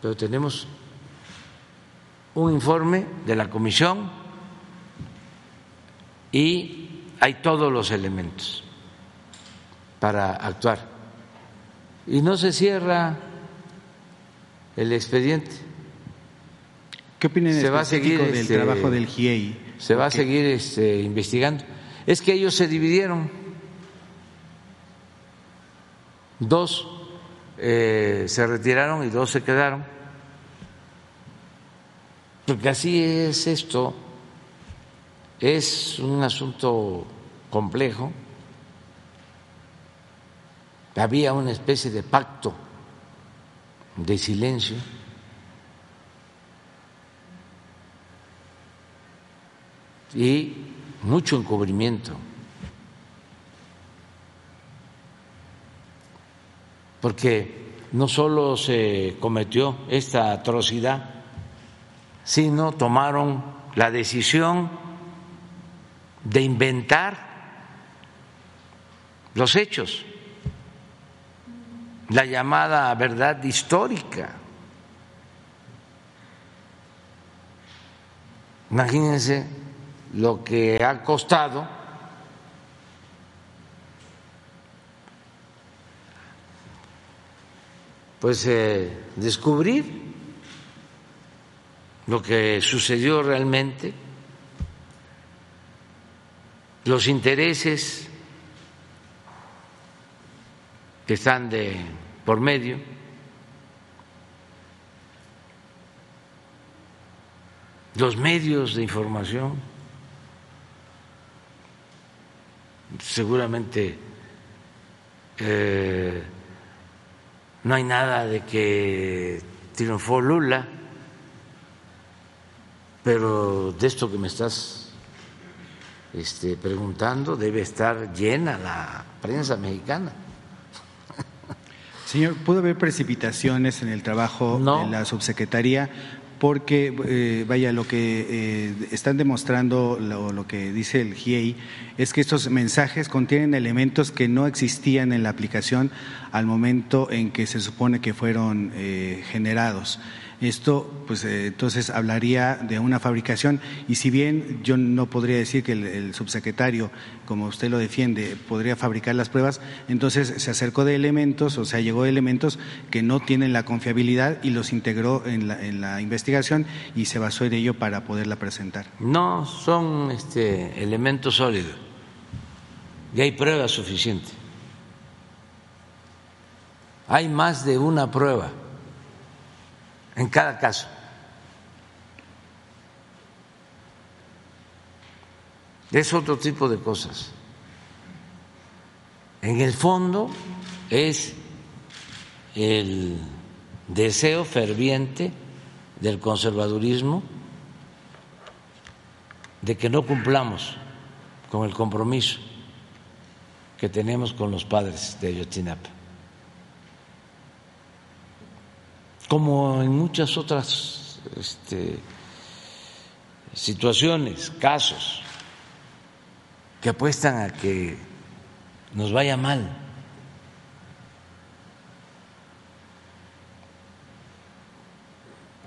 Pero tenemos un informe de la comisión y hay todos los elementos para actuar. Y no se cierra el expediente. ¿Qué opinan se va a seguir del este, trabajo del GIEI? Se va a seguir este, investigando. Es que ellos se dividieron. Dos eh, se retiraron y dos se quedaron. Porque así es esto. Es un asunto complejo. Había una especie de pacto de silencio. Y mucho encubrimiento. Porque no solo se cometió esta atrocidad, sino tomaron la decisión de inventar los hechos, la llamada verdad histórica. Imagínense lo que ha costado pues eh, descubrir lo que sucedió realmente, los intereses que están de por medio. los medios de información seguramente eh, no hay nada de que triunfó Lula, pero de esto que me estás este, preguntando debe estar llena la prensa mexicana. Señor, ¿pudo haber precipitaciones en el trabajo No. de la subsecretaría? Porque, eh, vaya, lo que eh, están demostrando, lo, lo que dice el GIEI, es que estos mensajes contienen elementos que no existían en la aplicación al momento en que se supone que fueron eh, generados. Esto, pues eh, entonces hablaría de una fabricación y si bien yo no podría decir que el, subsecretario, como usted lo defiende, podría fabricar las pruebas, entonces se acercó de elementos, o sea, llegó de elementos que no tienen la confiabilidad y los integró en la, en la investigación y se basó en ello para poderla presentar. No son este, elementos sólidos y hay pruebas suficientes. Hay más de una prueba en cada caso. Es otro tipo de cosas. En el fondo es el deseo ferviente del conservadurismo de que no cumplamos con el compromiso que tenemos con los padres de Ayotzinapa. Como en muchas otras este, situaciones, casos, que apuestan a que nos vaya mal.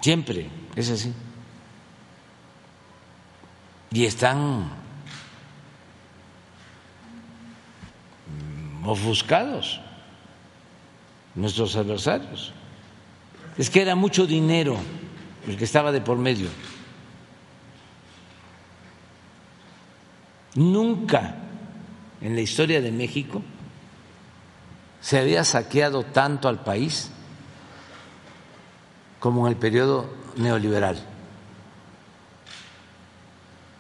Siempre es así. Y están ofuscados nuestros adversarios. Es que era mucho dinero el que estaba de por medio. Nunca en la historia de México se había saqueado tanto al país como en el periodo neoliberal,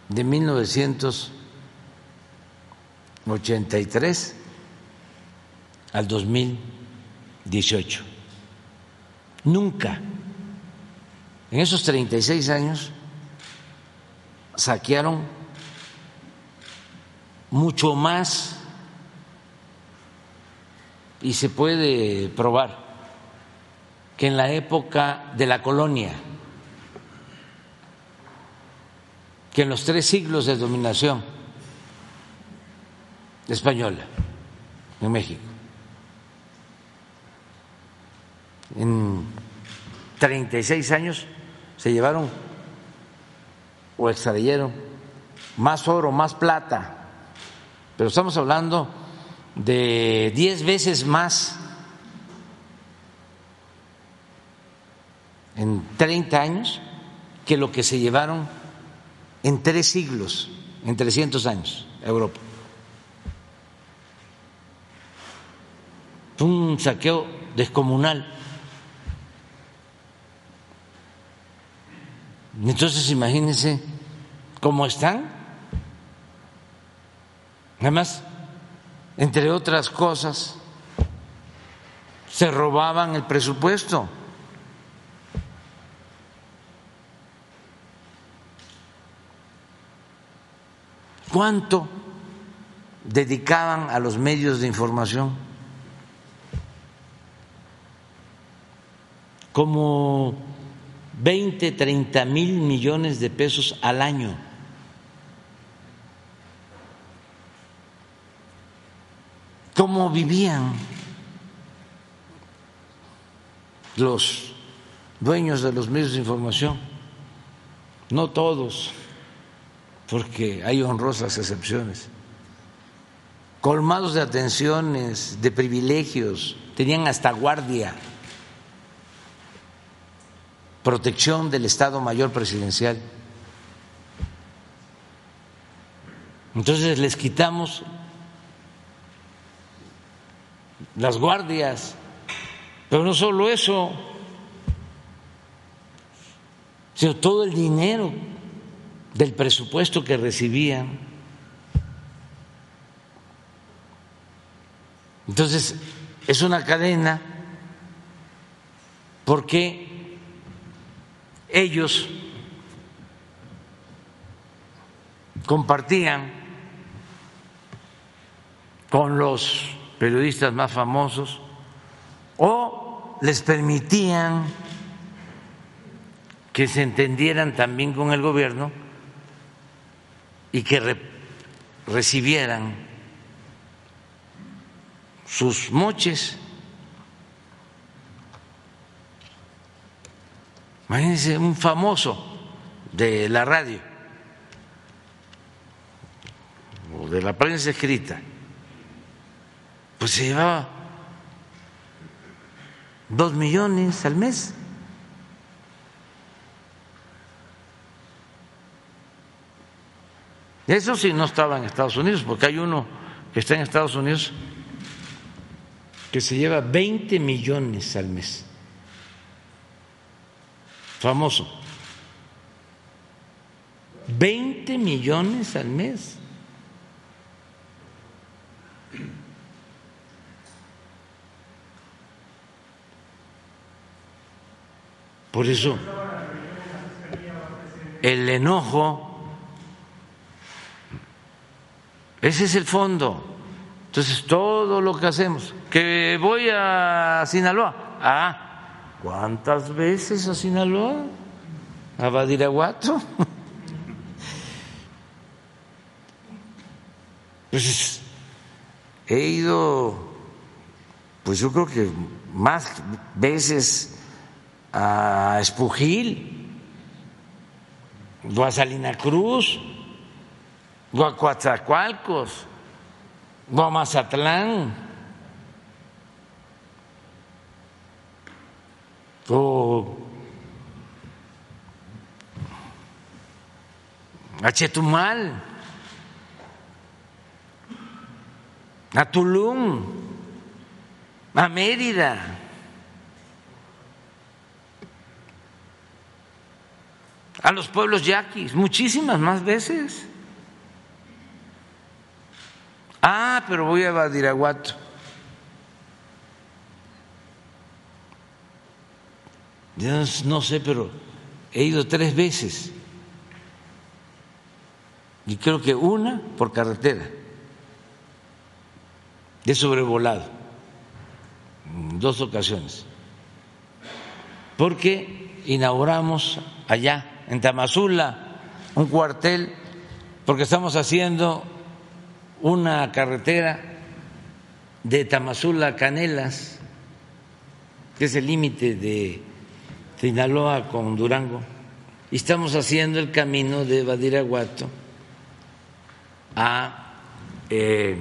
de 1983 al 2018. Nunca. En esos 36 años saquearon mucho más y se puede probar que en la época de la colonia, que en los tres siglos de dominación española en México, en 36 años se llevaron o extrayeron más oro, más plata, pero estamos hablando de 10 veces más en 30 años que lo que se llevaron en tres siglos, en 300 años, Europa. Un saqueo descomunal. Entonces imagínense cómo están. Además, entre otras cosas, se robaban el presupuesto. ¿Cuánto dedicaban a los medios de información? Como 20, 30 mil millones de pesos al año. ¿Cómo vivían los dueños de los medios de información? No todos, porque hay honrosas excepciones. Colmados de atenciones, de privilegios, tenían hasta guardia protección del Estado Mayor Presidencial. Entonces les quitamos las guardias, pero no solo eso, sino todo el dinero del presupuesto que recibían. Entonces, es una cadena porque ellos compartían con los periodistas más famosos o les permitían que se entendieran también con el gobierno y que recibieran sus moches Imagínense un famoso de la radio o de la prensa escrita, pues se llevaba dos millones al mes. Eso sí no estaba en Estados Unidos, porque hay uno que está en Estados Unidos que se lleva 20 millones al mes famoso. 20 millones al mes. Por eso, el enojo, ese es el fondo. Entonces, todo lo que hacemos, que voy a Sinaloa, ah, ¿Cuántas veces a Sinaloa? ¿A Badiraguato? [laughs] Pues he ido, pues yo creo que más veces a Espujil, o a Salina Cruz, o a Coatzacoalcos, o a Mazatlán. O a Chetumal, a Tulum, a Mérida. a los pueblos yaquis, muchísimas más veces. Ah, pero voy a Badiraguato. No sé, pero he ido tres veces. y creo que una por carretera, de sobrevolado, en dos ocasiones, porque inauguramos allá, en Tamazula, un cuartel, porque estamos haciendo una carretera de Tamazula a Canelas, que es el límite de Sinaloa con Durango, y estamos haciendo el camino de Badiraguato a eh,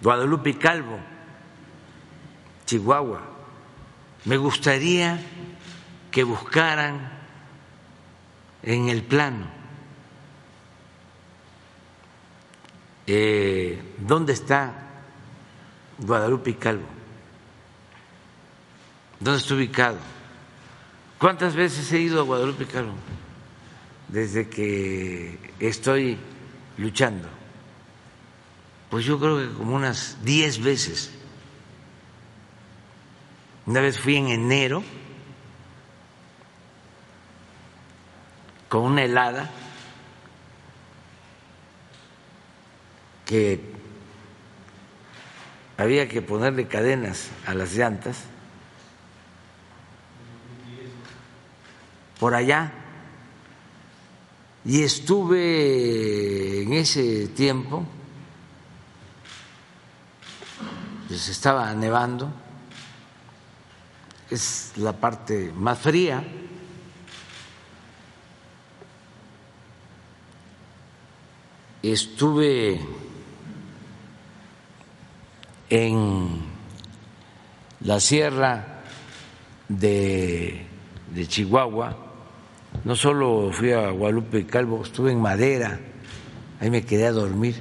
Guadalupe Calvo, Chihuahua. Me gustaría que buscaran en el plano eh, dónde está Guadalupe Calvo, dónde está ubicado. ¿Cuántas veces he ido a Guadalupe Calvo? Desde que estoy luchando. Pues yo creo que como unas diez veces. Una vez fui en enero con una helada que había que ponerle cadenas a las llantas por allá. Y estuve en ese tiempo, pues estaba nevando, es la parte más fría, estuve en la sierra de, de Chihuahua, no solo fui a Guadalupe Calvo, estuve en Madera, ahí me quedé a dormir.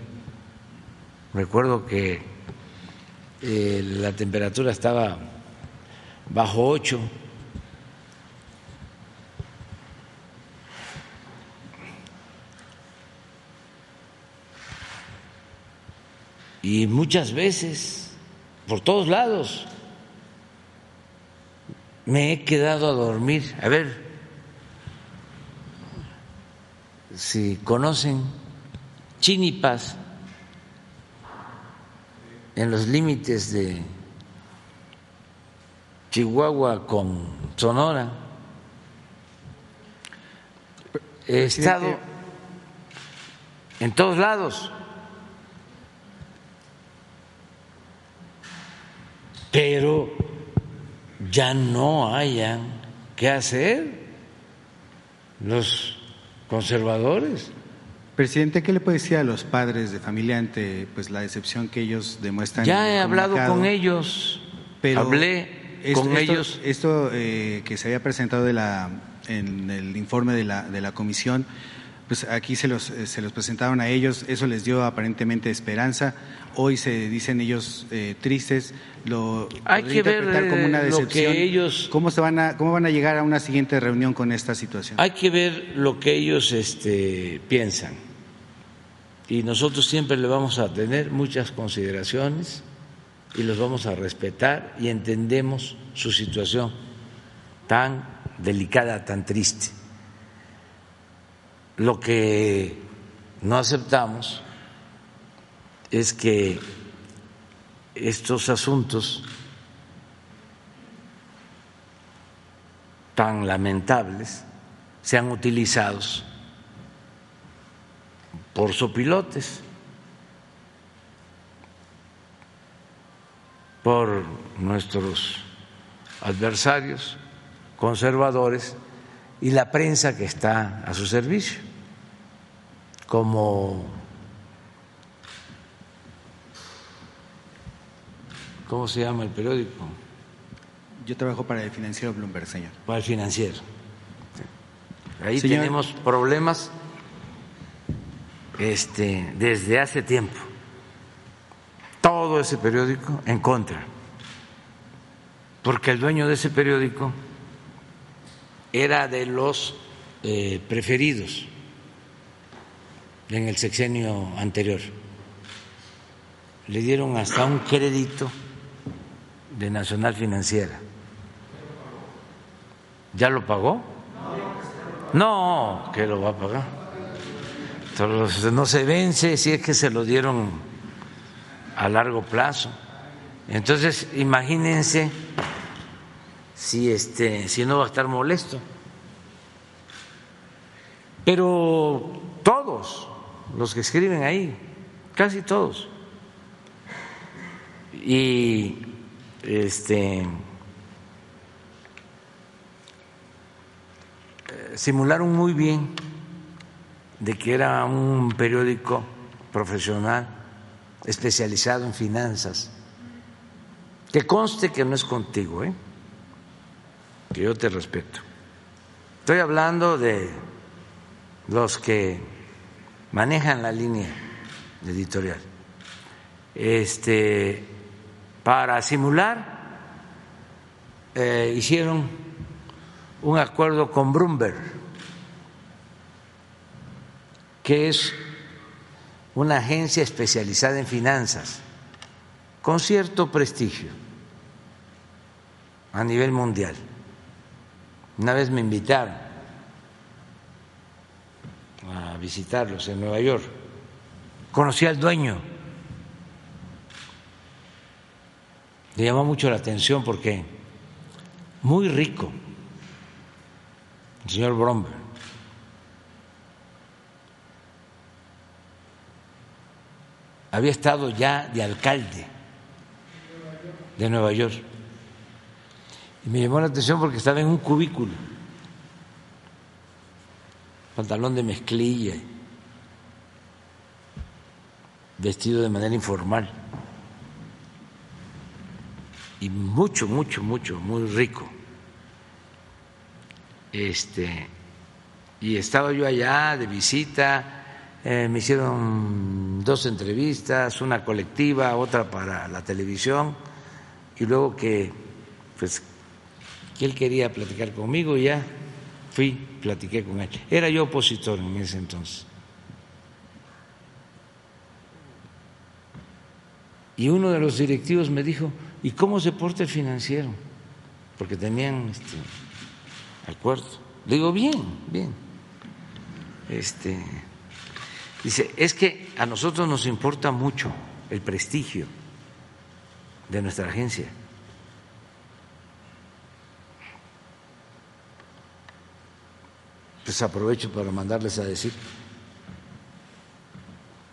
Recuerdo que eh, la temperatura estaba bajo ocho. Y muchas veces, por todos lados, me he quedado a dormir. A ver, si conocen Chinipas, en los límites de Chihuahua con Sonora. He estado en todos lados, pero ya no hayan qué hacer. Los conservadores. Presidente, ¿qué le puede decir a los padres de familia ante pues la decepción que ellos demuestran? Ya he hablado con ellos, pero hablé con ellos. Esto eh, que se había presentado de la, en el informe de la, de la comisión, pues aquí se los, eh, se los presentaron a ellos, eso les dio aparentemente esperanza. Hoy se dicen ellos eh, tristes, lo hay que ver como una decepción. que ellos cómo se van a cómo van a llegar a una siguiente reunión con esta situación. Hay que ver lo que ellos este, piensan y nosotros siempre le vamos a tener muchas consideraciones y los vamos a respetar y entendemos su situación tan delicada, tan triste. Lo que no aceptamos es que estos asuntos tan lamentables sean utilizados por sopilotes, por nuestros adversarios conservadores y la prensa que está a su servicio, como ¿cómo se llama el periódico? Yo trabajo para el financiero Bloomberg, señor. Para el financiero. Ahí tenemos problemas este, desde hace tiempo. Todo ese periódico en contra. Porque el dueño de ese periódico era de los eh, preferidos en el sexenio anterior. Le dieron hasta un crédito de Nacional Financiera. ¿Ya lo pagó? No, que lo va a pagar. no se vence si es que se lo dieron a largo plazo. Entonces, imagínense si este si no va a estar molesto. Pero todos los que escriben ahí, casi todos. Y este simularon muy bien de que era un periódico profesional especializado en finanzas. Que conste que no es contigo, ¿eh? que yo te respeto. Estoy hablando de los que manejan la línea editorial. Este, para simular, eh, hicieron un acuerdo con Bloomberg, que es una agencia especializada en finanzas, con cierto prestigio a nivel mundial. Una vez me invitaron visitarlos en Nueva York. Conocí al dueño. Me llamó mucho la atención porque muy rico, el señor Bromberg. Había estado ya de alcalde de Nueva York. Y me llamó la atención porque estaba en un cubículo, pantalón de mezclilla, vestido de manera informal. Y mucho, mucho, mucho, muy rico. Este, y estaba yo allá de visita, eh, me hicieron dos entrevistas, una colectiva, otra para la televisión, y luego que pues que él quería platicar conmigo y ya fui, platiqué con él. Era yo opositor en ese entonces. Y uno de los directivos me dijo, ¿y cómo se porta el financiero? Porque tenían este acuerdo. Le digo, bien, bien. Este, dice, es que a nosotros nos importa mucho el prestigio de nuestra agencia. Pues aprovecho para mandarles a decir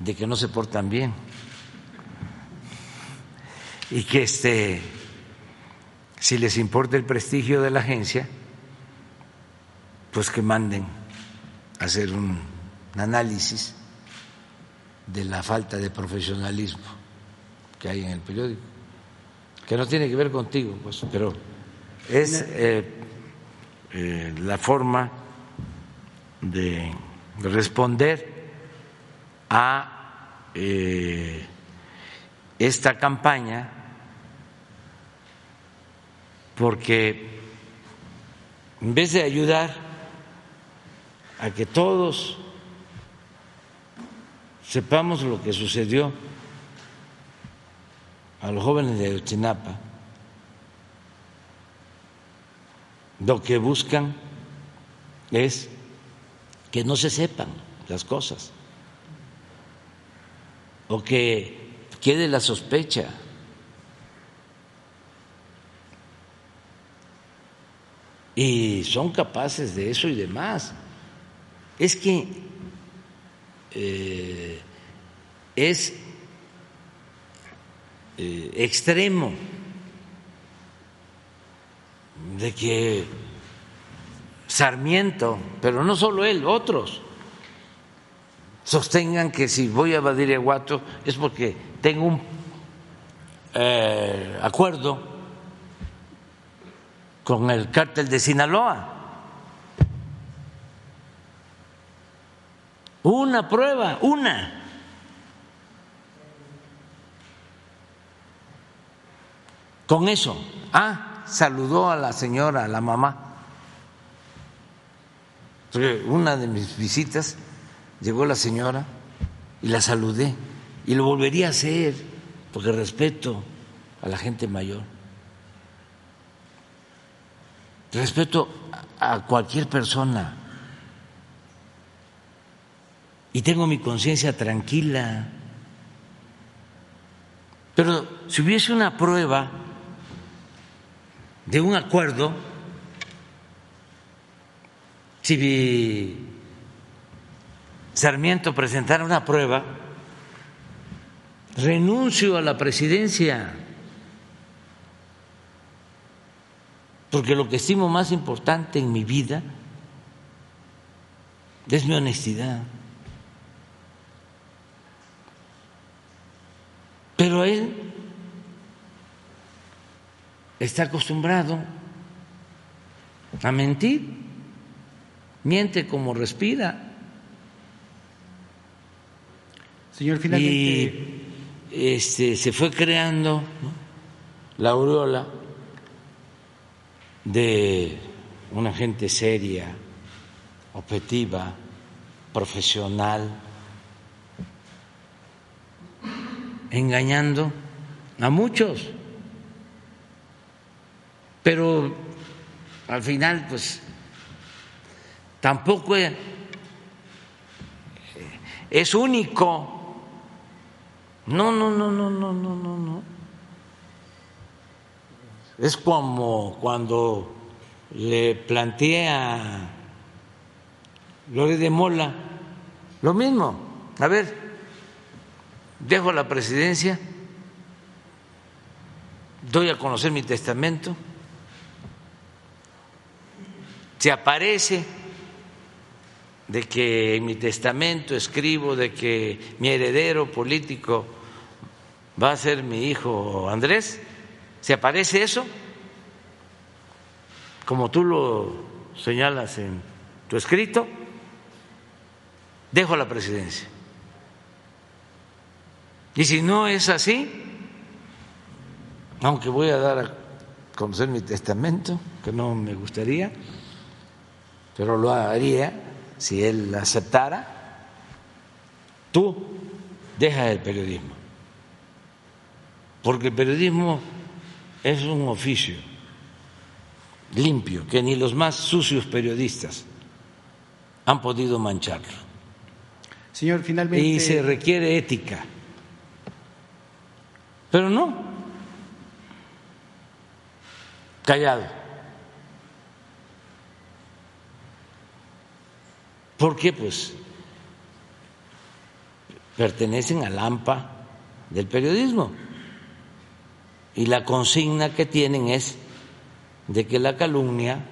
de que no se portan bien y que este si les importa el prestigio de la agencia pues que manden a hacer un análisis de la falta de profesionalismo que hay en el periódico que no tiene que ver contigo pues pero es eh, eh, la forma de responder a eh, esta campaña porque en vez de ayudar a que todos sepamos lo que sucedió a los jóvenes de Ochinapa, lo que buscan es que no se sepan las cosas o que quede la sospecha. Y son capaces de eso y de más. Es que eh, es eh, extremo de que Sarmiento, pero no solo él, otros, sostengan que si voy a Badiraguato es porque tengo un eh, acuerdo con el cártel de Sinaloa. Una prueba, una. Con eso. Ah, saludó a la señora, a la mamá una de mis visitas llegó la señora y la saludé y lo volvería a hacer porque respeto a la gente mayor. Respeto a cualquier persona. y tengo mi conciencia tranquila. Pero si hubiese una prueba de un acuerdo, si Sarmiento presentara una prueba, renuncio a la presidencia, porque lo que estimo más importante en mi vida es mi honestidad. Pero él está acostumbrado a mentir, miente como respira. Señor, finalmente. Y este, se fue creando la aureola de una gente seria, objetiva, profesional, engañando a muchos. Pero al final, pues, tampoco es único. No, no, no, no, no, no, no, no. Es como cuando le planteé a de Mola lo mismo. A ver, dejo la presidencia, doy a conocer mi testamento, se aparece de que en mi testamento escribo de que mi heredero político va a ser mi hijo Andrés, ¿se aparece eso? Como tú lo señalas en tu escrito, dejo la presidencia. Y si no es así, aunque voy a dar a conocer mi testamento, que no me gustaría, pero lo haría si él aceptara, tú dejas el periodismo, porque el periodismo es un oficio limpio, que ni los más sucios periodistas han podido mancharlo. Señor, finalmente. Y se requiere ética. Pero no, callado. Porque pues pertenecen al AMPA del periodismo y la consigna que tienen es de que la calumnia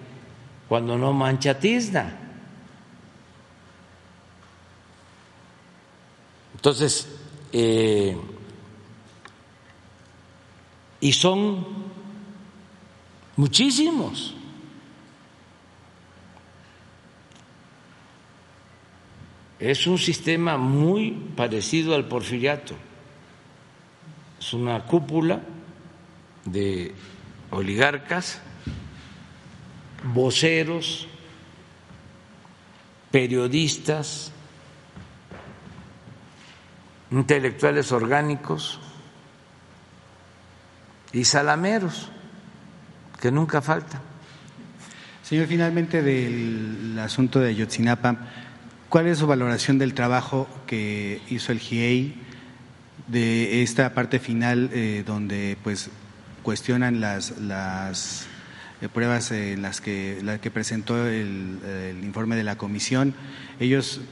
cuando no mancha tizna. Entonces, eh, y son muchísimos. Es un sistema muy parecido al porfiriato. Es una cúpula de oligarcas, voceros, periodistas, intelectuales orgánicos y salameros, que nunca faltan. Señor, finalmente del asunto de Ayotzinapa, ¿cuál es su valoración del trabajo que hizo el GIEI de esta parte final eh, donde pues cuestionan las, eh, pruebas en las que, presentó el, informe de la comisión? Ellos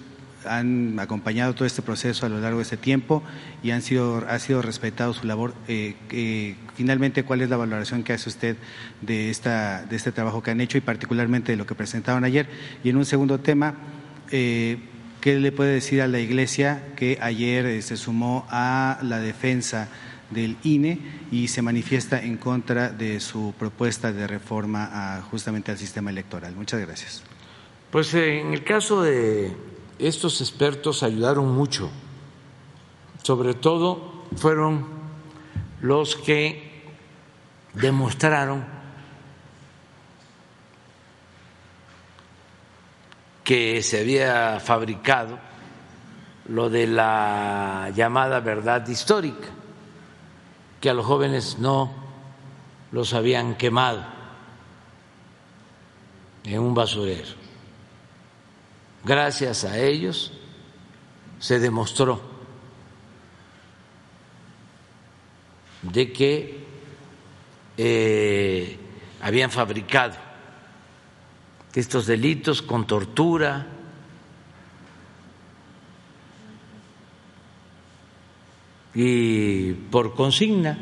han acompañado todo este proceso a lo largo de este tiempo y han sido, ha sido respetado su labor. Eh, finalmente, ¿cuál es la valoración que hace usted de, esta, de este trabajo que han hecho y particularmente de lo que presentaron ayer? Y en un segundo tema, eh, ¿qué le puede decir a la Iglesia que ayer se sumó a la defensa del INE y se manifiesta en contra de su propuesta de reforma justamente al sistema electoral? Muchas gracias. Pues en el caso de estos expertos ayudaron mucho. Sobre todo fueron los que demostraron que se había fabricado lo de la llamada verdad histórica, que a los jóvenes no los habían quemado en un basurero. Gracias a ellos se demostró de que eh, habían fabricado estos delitos con tortura, y por consigna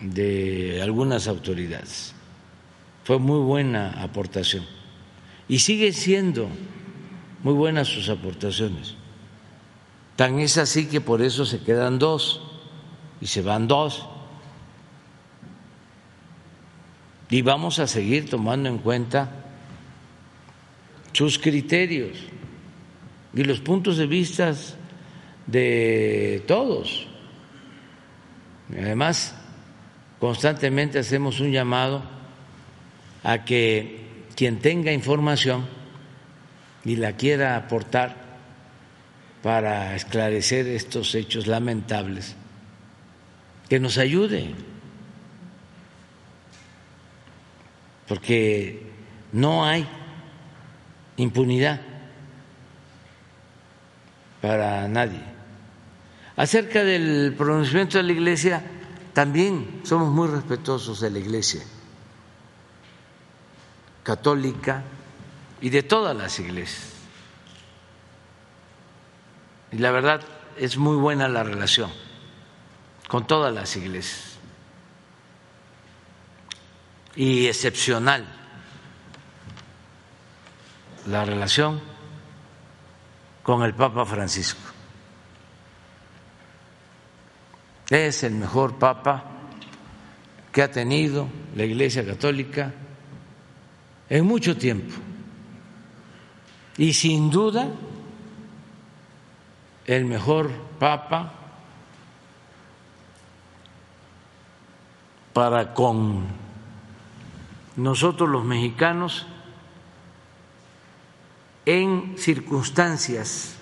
de algunas autoridades. Fue muy buena aportación y sigue siendo muy buenas sus aportaciones. Tan es así que por eso se quedan dos y se van dos. Y vamos a seguir tomando en cuenta sus criterios y los puntos de vista de todos. Además, constantemente hacemos un llamado a que quien tenga información y la quiera aportar para esclarecer estos hechos lamentables, que nos ayude, porque no hay impunidad para nadie. Acerca del pronunciamiento de la Iglesia, también somos muy respetuosos de la Iglesia católica y de todas las iglesias. Y la verdad es muy buena la relación con todas las iglesias. Y excepcional la relación con el Papa Francisco. Es el mejor papa que ha tenido la Iglesia Católica en mucho tiempo. Y sin duda, el mejor papa para con nosotros los mexicanos en circunstancias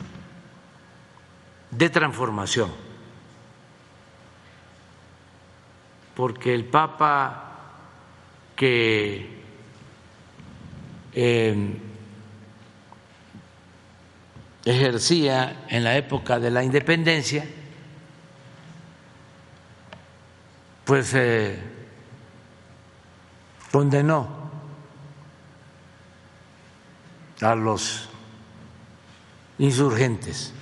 de transformación. porque el Papa que em, ejercía en la época de la independencia, pues eh, condenó a los insurgentes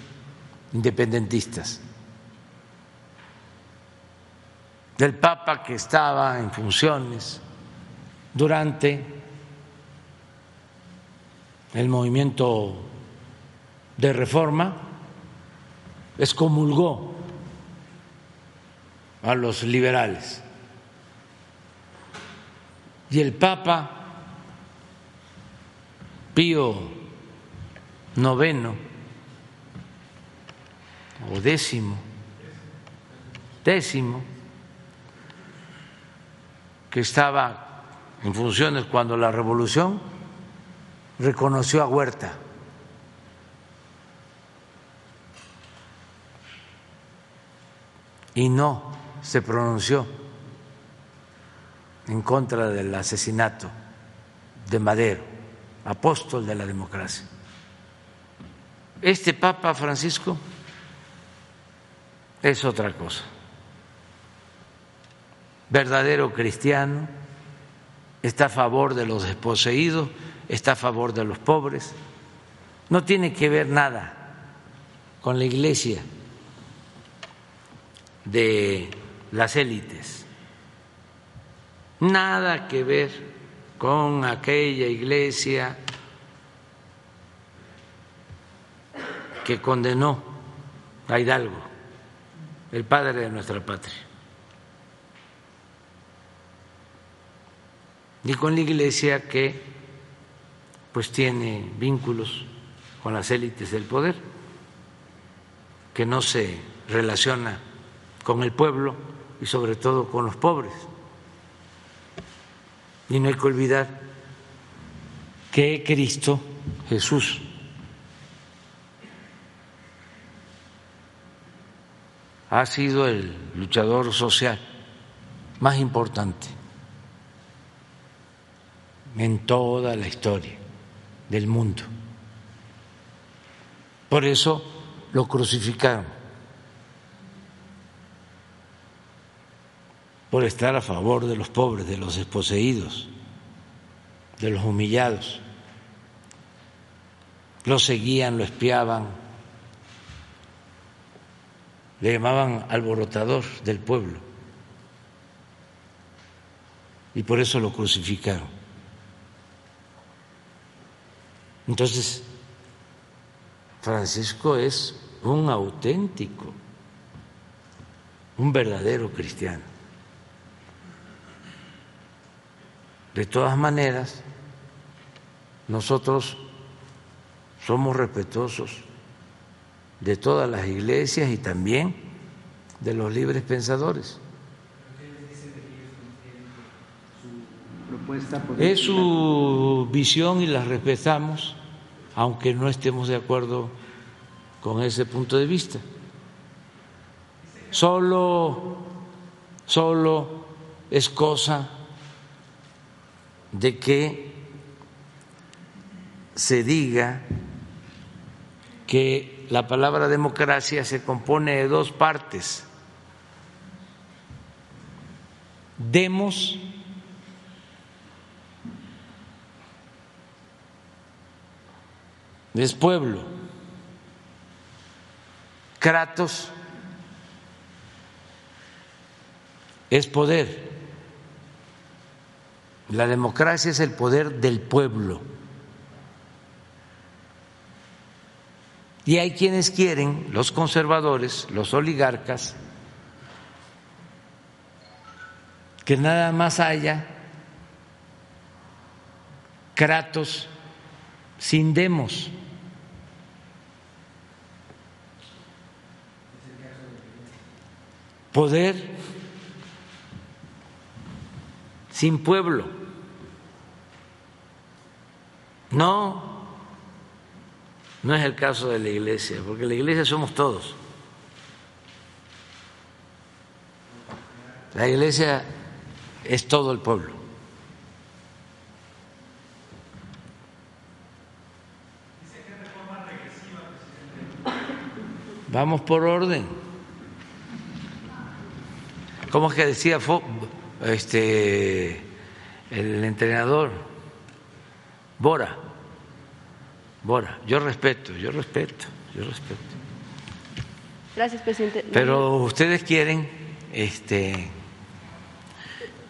independentistas del Papa que estaba en funciones durante el movimiento de reforma, excomulgó a los liberales. Y el Papa Pío noveno o décimo, décimo, que estaba en funciones cuando la revolución reconoció a Huerta. Y no se pronunció en contra del asesinato de Madero, apóstol de la democracia. Este Papa Francisco es otra cosa verdadero cristiano, está a favor de los desposeídos, está a favor de los pobres. No tiene que ver nada con la iglesia de las élites, nada que ver con aquella iglesia que condenó a Hidalgo, el padre de nuestra patria. ni con la Iglesia que pues tiene vínculos con las élites del poder, que no se relaciona con el pueblo y sobre todo con los pobres. Y no hay que olvidar que Cristo Jesús ha sido el luchador social más importante en toda la historia del mundo. Por eso lo crucificaron por estar a favor de los pobres, de los desposeídos, de los humillados. Lo seguían, lo espiaban, le llamaban alborotador del pueblo y por eso lo crucificaron. Entonces, Francisco es un auténtico, un verdadero cristiano. De todas maneras, nosotros somos respetuosos de todas las iglesias y también de los libres pensadores. Es su visión y la respetamos, aunque no estemos de acuerdo con ese punto de vista. Solo, solo es cosa de que se diga que la palabra democracia se compone de dos partes. Demos es pueblo. Kratos es poder. La democracia es el poder del pueblo. Y hay quienes quieren, los conservadores, los oligarcas, que nada más haya Kratos sin demos. Poder sin pueblo. No, no es el caso de la iglesia, porque la iglesia somos todos. La iglesia es todo el pueblo. Vamos por orden. ¿Cómo es que decía este, el entrenador? Bora. Bora. Yo respeto, yo respeto, yo respeto. Gracias, presidente. Pero ustedes quieren este,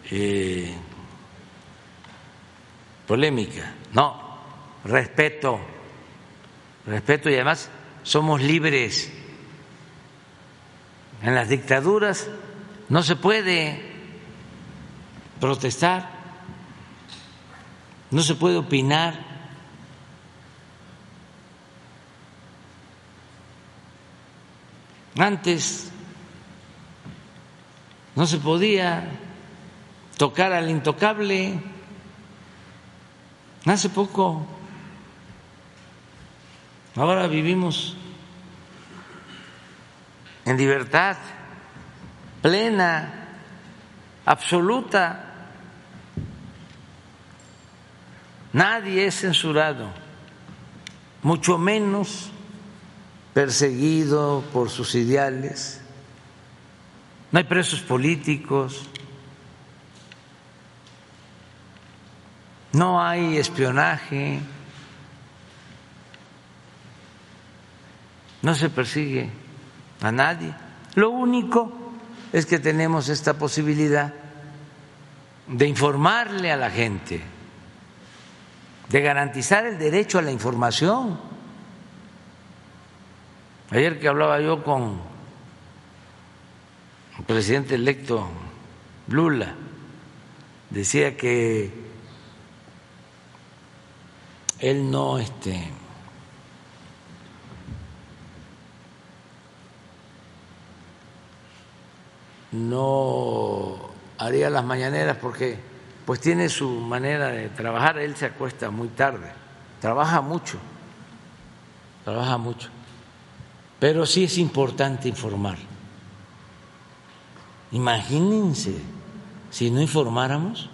eh, polémica. No, respeto, respeto y además somos libres en las dictaduras no se puede protestar, no se puede opinar. Antes no se podía tocar al intocable. Hace poco, ahora vivimos en libertad plena, absoluta. Nadie es censurado, mucho menos perseguido por sus ideales. No hay presos políticos, no hay espionaje, no se persigue a nadie. Lo único es que tenemos esta posibilidad de informarle a la gente, de garantizar el derecho a la información. Ayer que hablaba yo con el presidente electo Lula, decía que él no este no haría las mañaneras porque pues tiene su manera de trabajar, él se acuesta muy tarde, trabaja mucho, trabaja mucho, pero sí es importante informar. Imagínense si no informáramos.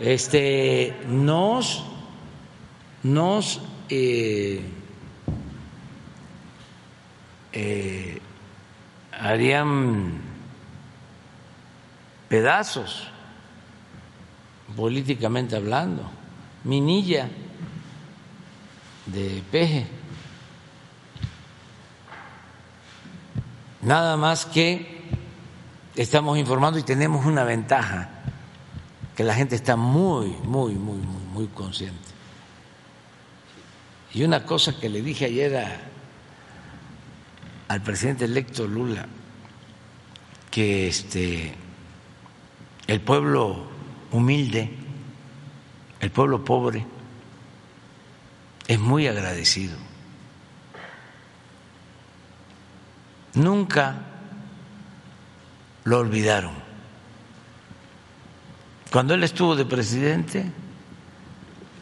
Este nos nos eh, eh, harían pedazos, políticamente hablando, minilla de peje. Nada más que estamos informando y tenemos una ventaja, que la gente está muy, muy, muy, muy, muy consciente. Y una cosa que le dije ayer a, al presidente electo Lula, que este, el pueblo humilde, el pueblo pobre, es muy agradecido. Nunca lo olvidaron. Cuando él estuvo de presidente,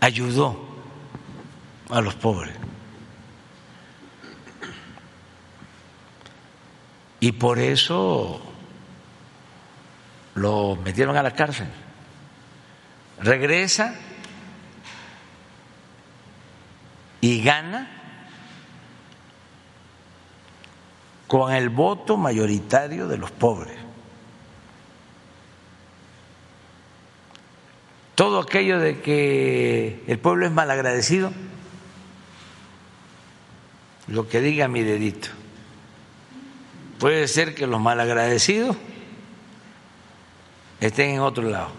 ayudó a los pobres. Y por eso lo metieron a la cárcel. Regresa y gana con el voto mayoritario de los pobres. Todo aquello de que el pueblo es malagradecido, lo que diga mi dedito. Puede ser que los malagradecidos estén en otro lado,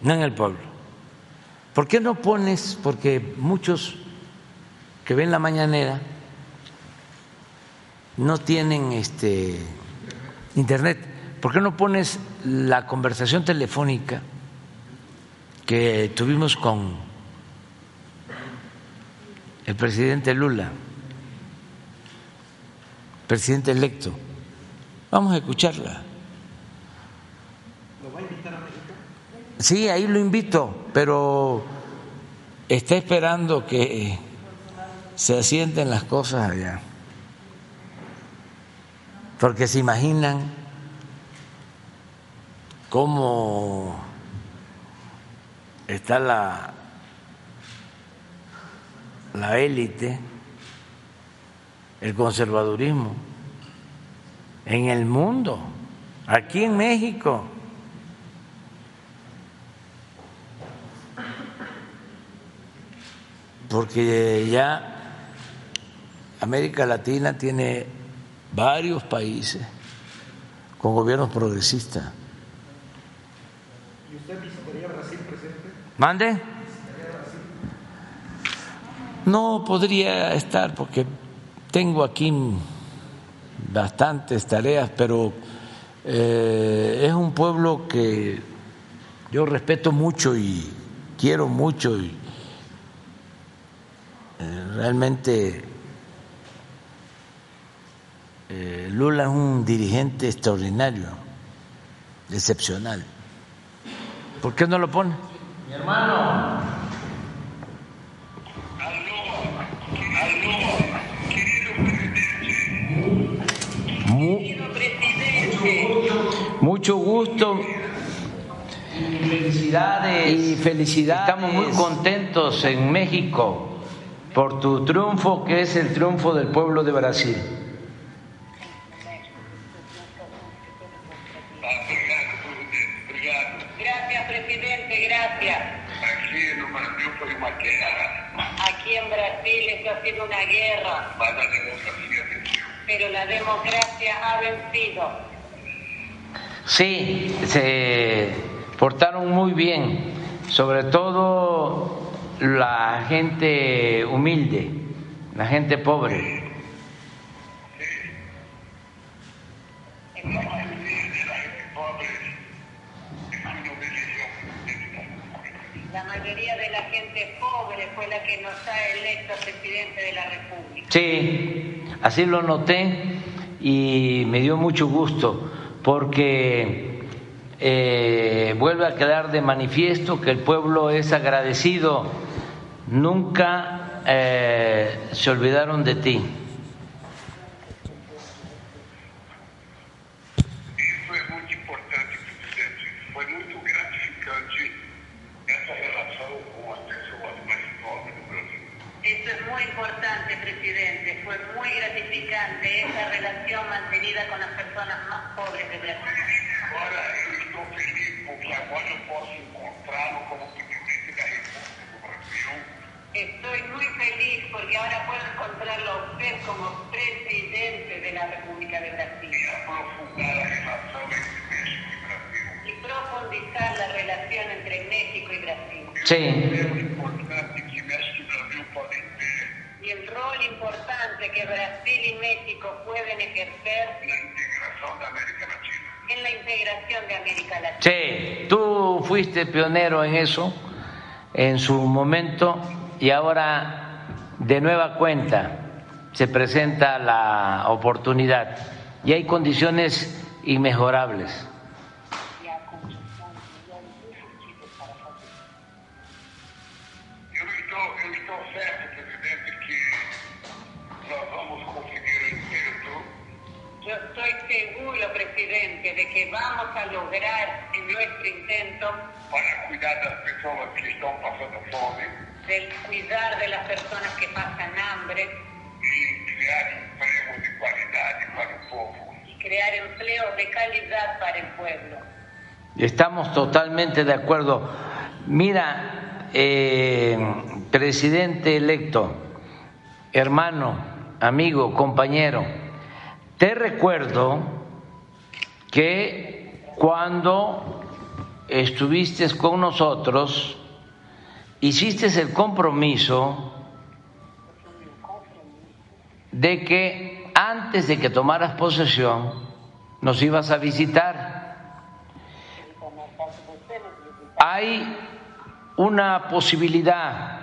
no en el pueblo. ¿Por qué no pones, porque muchos que ven la mañanera no tienen este internet, ¿por qué no pones la conversación telefónica que tuvimos con el presidente Lula, presidente electo? Vamos a escucharla. ¿Lo va a invitar a México? Sí, ahí lo invito, pero está esperando que se asienten las cosas allá. Porque se imaginan cómo está la, la élite, el conservadurismo en el mundo, aquí en México. Porque ya América Latina tiene varios países con gobiernos progresistas. ¿Y usted visitaría Brasil, presidente? ¿Mande? No podría estar porque tengo aquí bastantes tareas, pero eh, es un pueblo que yo respeto mucho y quiero mucho y realmente eh, Lula es un dirigente extraordinario, excepcional. ¿Por qué no lo pone? Mi hermano. Mucho gusto. Felicidades. Y felicidades. Estamos muy contentos en México por tu triunfo, que es el triunfo del pueblo de Brasil. Gracias, presidente, gracias. Aquí en Brasil esto ha sido una guerra, pero la democracia ha vencido. Sí, se portaron muy bien, sobre todo la gente humilde, la gente pobre. La mayoría de la gente pobre fue la que nos ha electo presidente de la República. Sí, así lo noté y me dio mucho gusto porque eh, vuelve a quedar de manifiesto que el pueblo es agradecido, nunca eh, se olvidaron de ti. Isso é muito importante, presidente. Foi muito gratificante essa relação com as pessoas las personas más pobres de Brasil. Agora eu estou feliz porque agora eu posso encontrá-lo como presidente da República do Brasil. Estoy muy feliz porque ahora puedo encontrarlo a usted como presidente de la República de Brasil e aprofundar a relação entre México e Brasil. y profundizar la relación entre México y Brasil. Sí. É o importante que México Brasil Y el rol importante que Brasil y México pueden ejercer América Latina. en la integración de América Latina. Sí, tú fuiste pionero en eso en su momento y ahora de nueva cuenta se presenta la oportunidad y hay condiciones inmejorables. Lograr en nuestro intento para cuidar das pessoas que estão passando fome del cuidar de las personas que pasan hambre e criar empregos de qualidade para o povo. y crear empleos de calidad para el pueblo. Estamos totalmente de acuerdo. Mira, eh, presidente electo, hermano, amigo, compañero, te recuerdo que cuando estuviste con nosotros, hiciste el compromiso de que antes de que tomaras posesión nos ibas a visitar. Hay una posibilidad.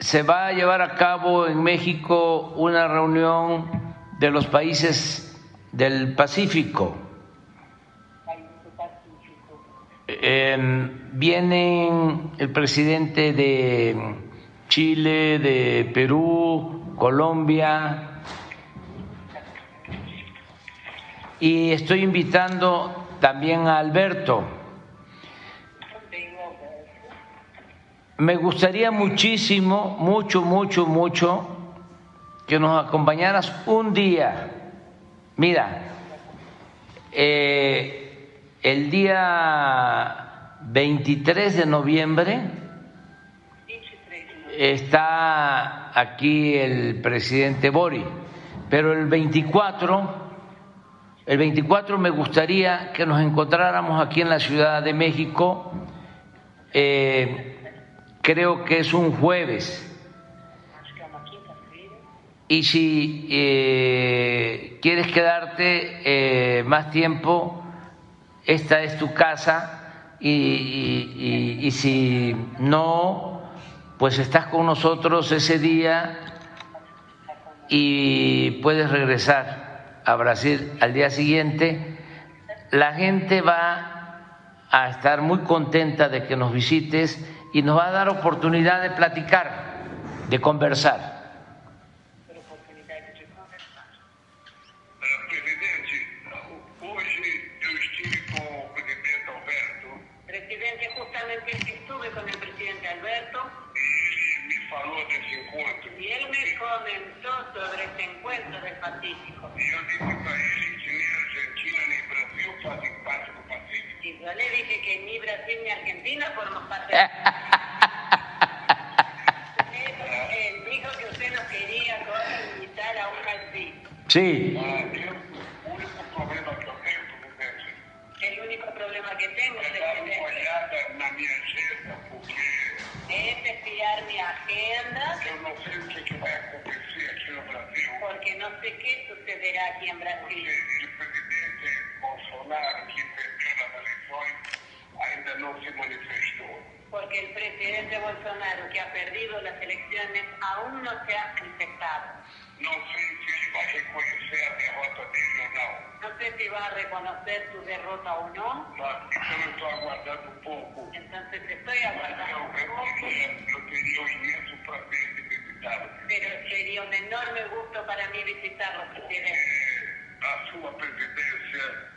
Se va a llevar a cabo en México una reunión de los países del Pacífico. Eh, vienen el presidente de Chile, de Perú, Colombia, y estoy invitando también a Alberto. Me gustaría muchísimo, mucho, mucho, mucho que nos acompañaras un día. Mira, eh, el día 23 de noviembre está aquí el presidente Bori, pero el 24 el 24 me gustaría que nos encontráramos aquí en la Ciudad de México, eh, creo que es un jueves. Y si eh, quieres quedarte eh, más tiempo, esta es tu casa y, y- si no, pues estás con nosotros ese día y puedes regresar a Brasil al día siguiente, la gente va a estar muy contenta de que nos visites y nos va a dar oportunidad de platicar, de conversar. Eh, Presidente, hoje eu estive com o presidente Alberto Presidente, justamente estuve con el presidente Alberto e ele me falou desse encontro. y él me comentó sobre este encuentro del Pacífico. E eu disse para ele que nem a Argentina nem Brasil fazem parte do Pacífico. Y yo le dije que ni Brasil ni Argentina forman parte del Él, él dijo que usted nos quería invitar a una visita. Sí, Ah, eu, o único problema que eu tenho, presidente, El único problema que tengo, es espiar mi agenda acontecer Brasil. no sé qué sucederá aquí en Brasil. presidente Bolsonaro, que ainda se. Porque el presidente Bolsonaro, que ha perdido las elecciones, aún no se ha manifestado. Não sei se ele vai reconhecer a derrota dele ou não. No sé si va a reconocer su derrota o no, Tá? Então eu estou aguardando um pouco. estoy Mas aguardando eu, un eu, teria o imenso prazer de visitá-lo. pero sería un enorme gusto para mí visitarlo, presidente, a sua presidência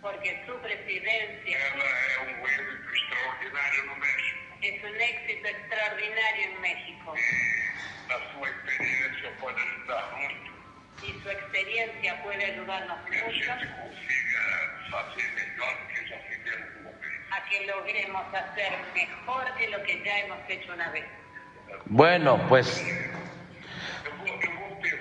porque su presidencia ela é um êxito extraordinário no México. Es un éxito extraordinario en México. E a sua experiência pode ajudar muito su experiencia puede ayudarnos mucho a que logremos hacer mejor de lo que ya hemos hecho una vez. Bueno, pues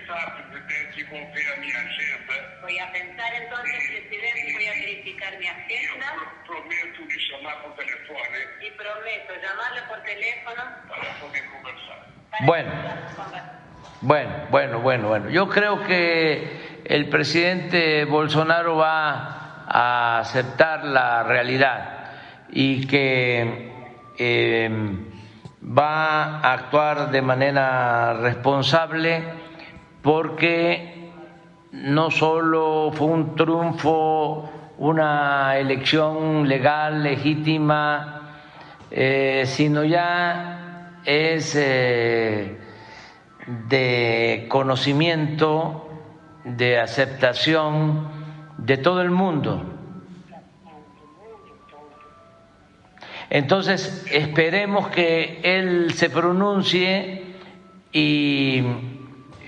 A minha agenda. Voy a pensar entonces, presidente, voy a verificar mi agenda eu prometo lhe chamar por telefone y prometo llamarle por teléfono para poder conversar. para Bueno. conversar. Bueno, bueno, bueno, bueno. Yo creo que el presidente Bolsonaro va a aceptar la realidad y que eh, va a actuar de manera responsable porque no solo fue un triunfo, una elección legal, legítima, eh, sino ya es eh, de conocimiento, de aceptación de todo el mundo. Entonces, esperemos que él se pronuncie y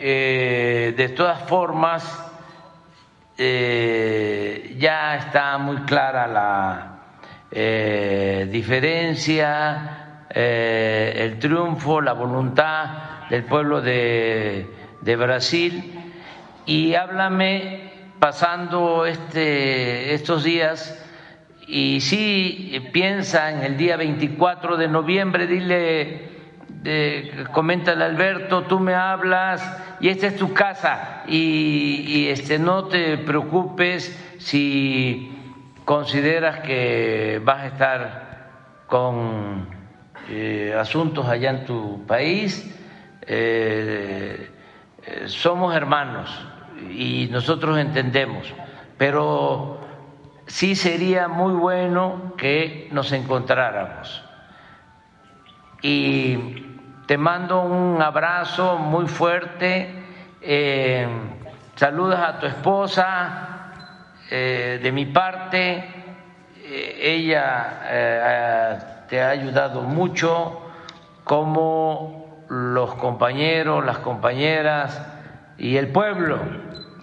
eh, de todas formas eh, ya está muy clara la eh, diferencia, el triunfo, la voluntad del pueblo de, de Brasil. Y háblame pasando este, estos días y si piensa en el día 24 de noviembre, dile, coméntale Alberto, tú me hablas y esta es tu casa y, este, no te preocupes si consideras que vas a estar con eh, asuntos allá en tu país. Eh, eh, somos hermanos y nosotros entendemos, pero sí sería muy bueno que nos encontráramos. Y te mando un abrazo muy fuerte, eh, saludas a tu esposa eh, de mi parte, eh, ella te ha ayudado mucho, como los compañeros, las compañeras y el pueblo,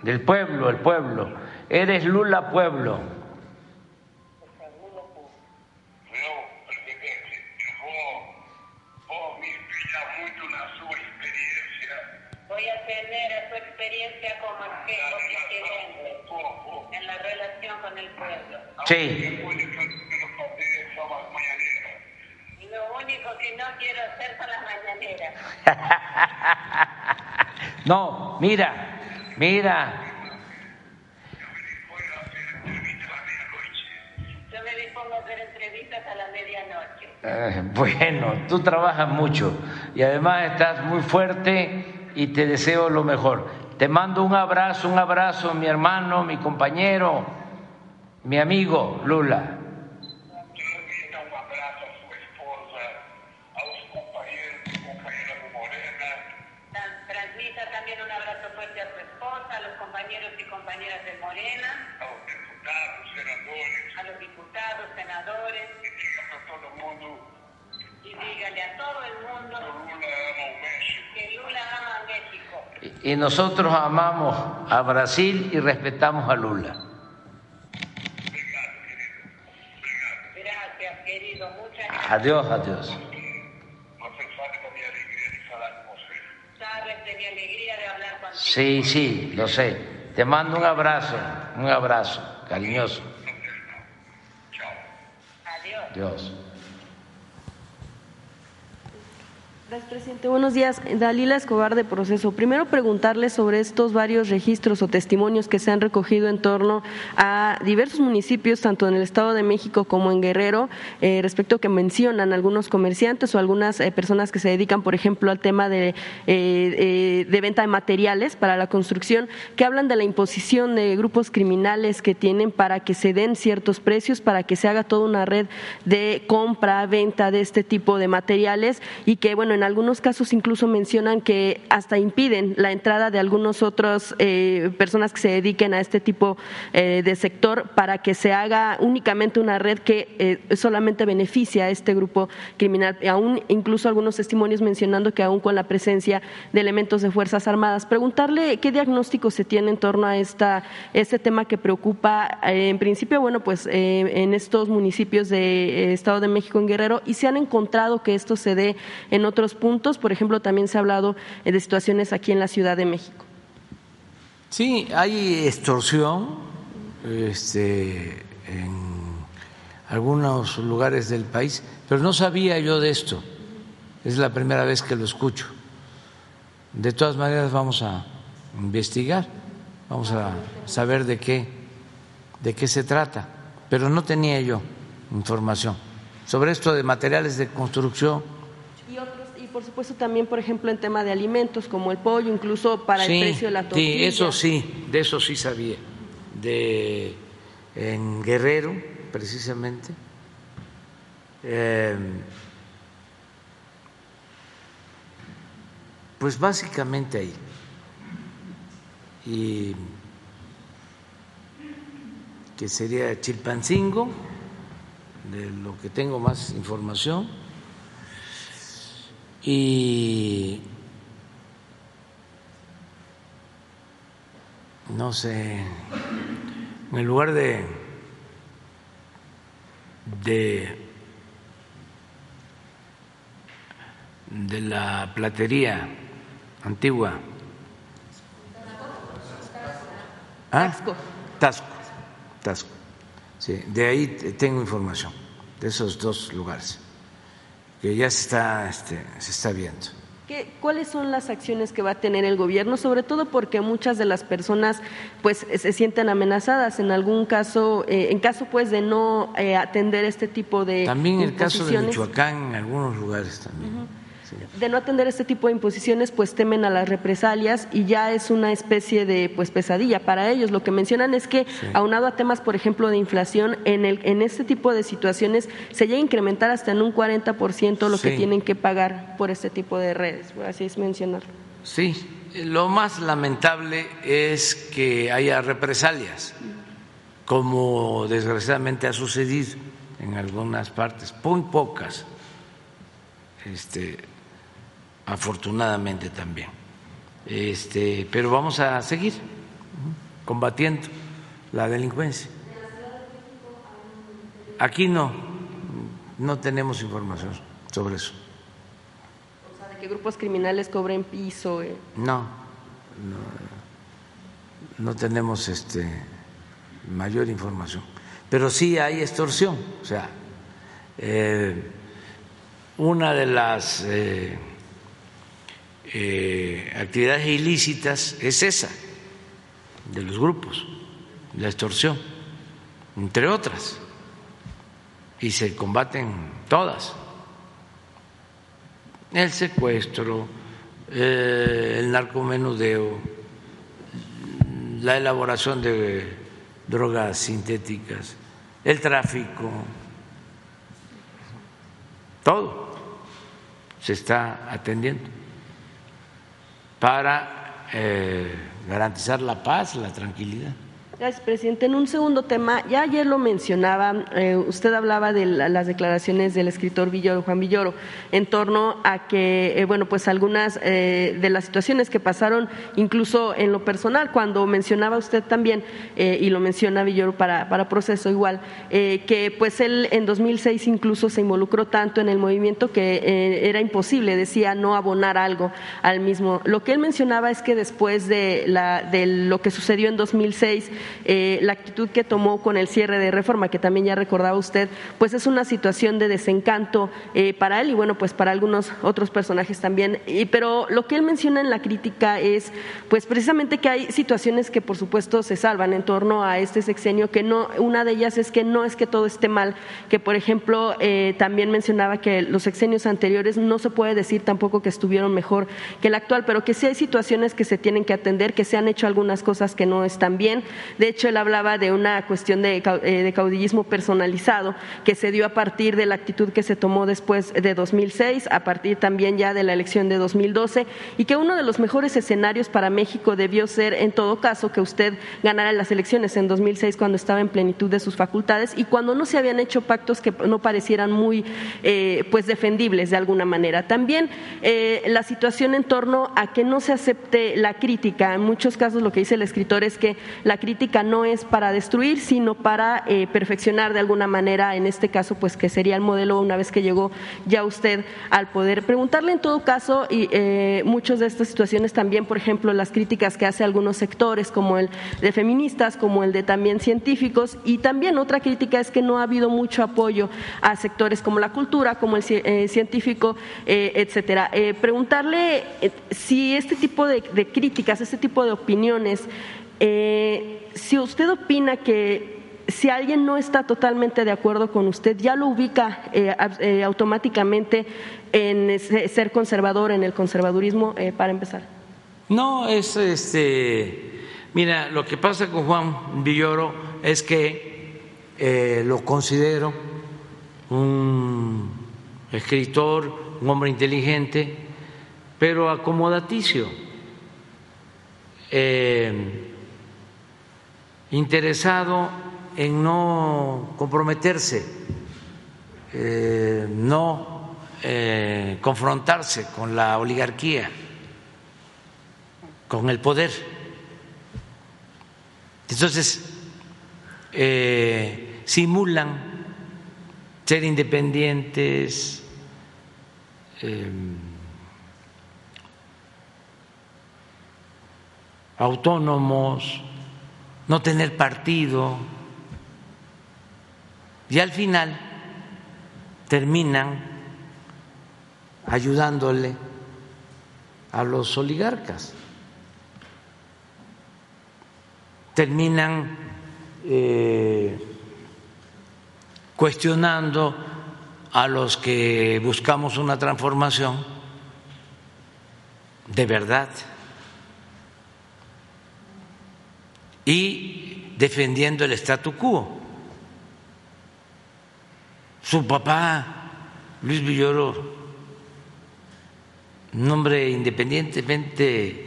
del pueblo, el pueblo. Eres Lula Pueblo. Eu, presidente, eu vou, vou me inspirar muito na sua experiência Voy a tener a su experiencia como espejo na relação presidente com o povo. en la relación con el pueblo. Sí. A única coisa que eu quero fazer são as manhãeiras. Y lo único que no quiero hacer son las mañaneras. [laughs] No, mira, mira. Yo me dispongo a hacer entrevistas a la medianoche. Eh, bueno, tú trabajas mucho y además estás muy fuerte y te deseo lo mejor. Te mando un abrazo, un abrazo, mi hermano, mi compañero, mi amigo Lula. Transmita um abraço à sua esposa, aos companheiros e companheiras do Morena, Tan- Transmita también un abrazo fuerte a su esposa, a los compañeros y compañeras de Morena, aos deputados, senadores, a los hablar contigo. Sí, sí, lo sé. Te mando un abrazo, un abrazo cariñoso. Adiós. Dios. Gracias, presidente. Buenos días. Dalila Escobar de Proceso. Primero preguntarle sobre estos varios registros o testimonios que se han recogido en torno a diversos municipios, tanto en el Estado de México como en Guerrero, eh, respecto a que mencionan algunos comerciantes o algunas eh, personas que se dedican, por ejemplo, al tema de, eh, eh, de venta de materiales para la construcción, que hablan de la imposición de grupos criminales que tienen para que se den ciertos precios, para que se haga toda una red de compra, venta de este tipo de materiales y que, bueno, en algunos casos incluso mencionan que hasta impiden la entrada de algunos otros eh, personas que se dediquen a este tipo eh, de sector para que se haga únicamente una red que eh, solamente beneficia a este grupo criminal. Aún incluso algunos testimonios mencionando que aún con la presencia de elementos de Fuerzas Armadas. Preguntarle qué diagnóstico se tiene en torno a esta, este tema que preocupa en principio, bueno, pues en estos municipios de Estado de México en Guerrero y se han encontrado que esto se dé en otros puntos. Por ejemplo, también se ha hablado de situaciones aquí en la Ciudad de México. Sí, hay extorsión este, en algunos lugares del país, pero no sabía yo de esto. Es la primera vez que lo escucho. De todas maneras vamos a investigar, vamos a saber de qué, de qué se trata, pero no tenía yo información sobre esto de materiales de construcción por supuesto también, por ejemplo, en tema de alimentos como el pollo, incluso para el precio de la tortilla. Sí, eso sí, de eso sí sabía. De en Guerrero, precisamente. Em, pues básicamente ahí. Y que sería Chilpancingo, de lo que tengo más información y no sé, en el lugar de, de, de la platería antigua. ¿Ah? Tasco. Tasco. Sí, de ahí tengo información, de esos dos lugares que ya se está, este, se está viendo. ¿Qué, ¿Cuáles son las acciones que va a tener el gobierno? Sobre todo porque muchas de las personas pues se sienten amenazadas en algún caso, eh, en caso pues de no eh, atender este tipo de También el caso de Michoacán en algunos lugares también de no atender este tipo de imposiciones, pues temen a las represalias y ya es una especie de pues pesadilla para ellos. Lo que mencionan es que aunado a temas, por ejemplo, de inflación, en el en este tipo de situaciones se llega a incrementar hasta en un 40% lo que tienen que pagar por este tipo de redes, así es mencionarlo. Sí, lo más lamentable es que haya represalias, como desgraciadamente ha sucedido en algunas partes, muy pocas. Este, afortunadamente también. Este, pero vamos a seguir combatiendo la delincuencia. Aquí no, no tenemos información sobre eso. O sea, de que grupos criminales cobren piso. Eh. No, no, tenemos este mayor información. Pero sí hay extorsión, o sea, eh, una de las eh, eh, actividades ilícitas es esa, de los grupos, la extorsión, entre otras, y se combaten todas. El secuestro, eh, el narcomenudeo, la elaboración de drogas sintéticas, el tráfico, todo se está atendiendo para eh, garantizar la paz, la tranquilidad. Gracias, presidente. En un segundo tema, ya ayer lo mencionaba, eh, usted hablaba de las declaraciones del escritor Villoro, Juan Villoro, en torno a que, eh, bueno, pues algunas eh, de las situaciones que pasaron, incluso en lo personal, cuando mencionaba usted también, y lo menciona Villoro para, para proceso igual, que pues él en 2006 incluso se involucró tanto en el movimiento que era imposible, decía, no abonar algo al mismo. Lo que él mencionaba es que después de, la, de lo que sucedió en 2006, eh, la actitud que tomó con el cierre de reforma, que también ya recordaba usted, pues es una situación de desencanto eh, para él y bueno, pues para algunos otros personajes también. pero lo que él menciona en la crítica es, pues precisamente que hay situaciones que por supuesto se salvan en torno a este sexenio, que no, una de ellas es que no es que todo esté mal, que por ejemplo eh, también mencionaba que los sexenios anteriores no se puede decir tampoco que estuvieron mejor que el actual, pero que sí hay situaciones que se tienen que atender, que se han hecho algunas cosas que no están bien De hecho, él hablaba de una cuestión de, eh, de caudillismo personalizado que se dio a partir de la actitud que se tomó después de 2006, a partir también ya de la elección de 2012, y que uno de los mejores escenarios para México debió ser, en todo caso, que usted ganara las elecciones en 2006 cuando estaba en plenitud de sus facultades y cuando no se habían hecho pactos que no parecieran muy eh, pues defendibles de alguna manera. También eh, la situación en torno a que no se acepte la crítica. En muchos casos lo que dice el escritor es que la crítica no es para destruir, sino para eh, perfeccionar de alguna manera, en este caso, pues que sería el modelo una vez que llegó ya usted al poder. Preguntarle en todo caso, y eh, muchas de estas situaciones también, por ejemplo, las críticas que hace algunos sectores, como el de feministas, como el de también científicos, y también otra crítica es que no ha habido mucho apoyo a sectores como la cultura, como el eh, científico, etcétera. preguntarle si este tipo de críticas, este tipo de opiniones, si usted opina que si alguien no está totalmente de acuerdo con usted, ya lo ubica eh, eh, automáticamente en ser conservador, en el conservadurismo, eh, para empezar. No, es este. Mira, lo que pasa con Juan Villoro es que lo considero un escritor, un hombre inteligente, pero acomodaticio interesado en no comprometerse, eh, no eh, confrontarse con la oligarquía, con el poder. Entonces, eh, simulan ser independientes, autónomos, no tener partido, y al final terminan ayudándole a los oligarcas, terminan eh, cuestionando a los que buscamos una transformación de verdad y defendiendo el statu quo. Su papá, Luis Villoro, un hombre independientemente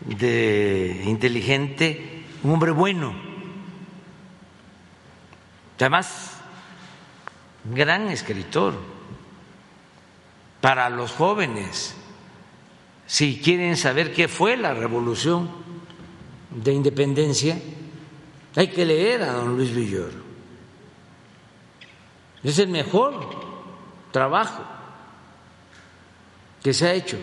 de inteligente, un hombre bueno. Además, gran escritor para los jóvenes. Si quieren saber qué fue la revolución de independencia, hay que leer a don Luis Villoro. Es el mejor trabajo que se ha hecho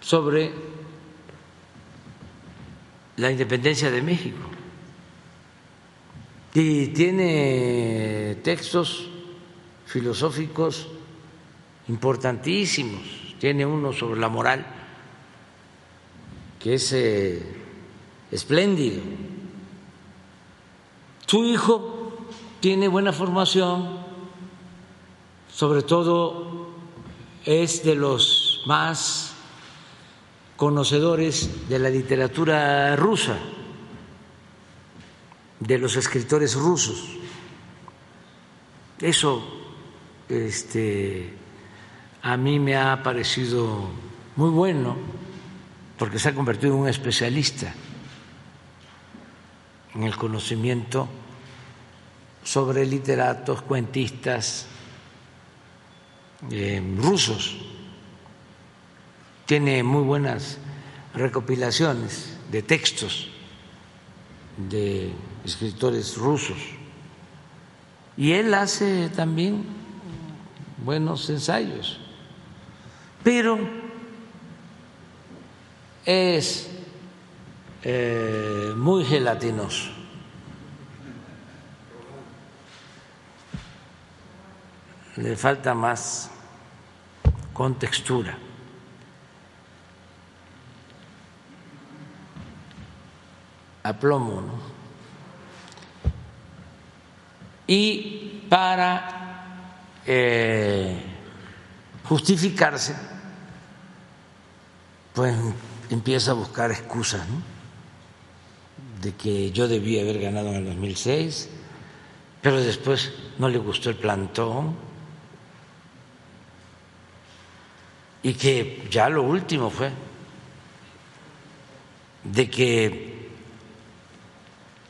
sobre la independencia de México. Y tiene textos filosóficos importantísimos. Tiene uno sobre la moral que es eh, espléndido. Su hijo tiene buena formación, sobre todo es de los más conocedores de la literatura rusa, de los escritores rusos. Eso este, a mí me ha parecido muy bueno porque se ha convertido en un especialista en el conocimiento sobre literatos, cuentistas eh, rusos. Tiene muy buenas recopilaciones de textos de escritores rusos. Y él hace también buenos ensayos. Pero es eh, muy gelatinoso. Le falta más contextura. Aplomo, ¿no? Y para eh, justificarse, pues empieza a buscar excusas, ¿no? de que yo debía haber ganado en el 2006, pero después no le gustó el plantón y que ya lo último fue de que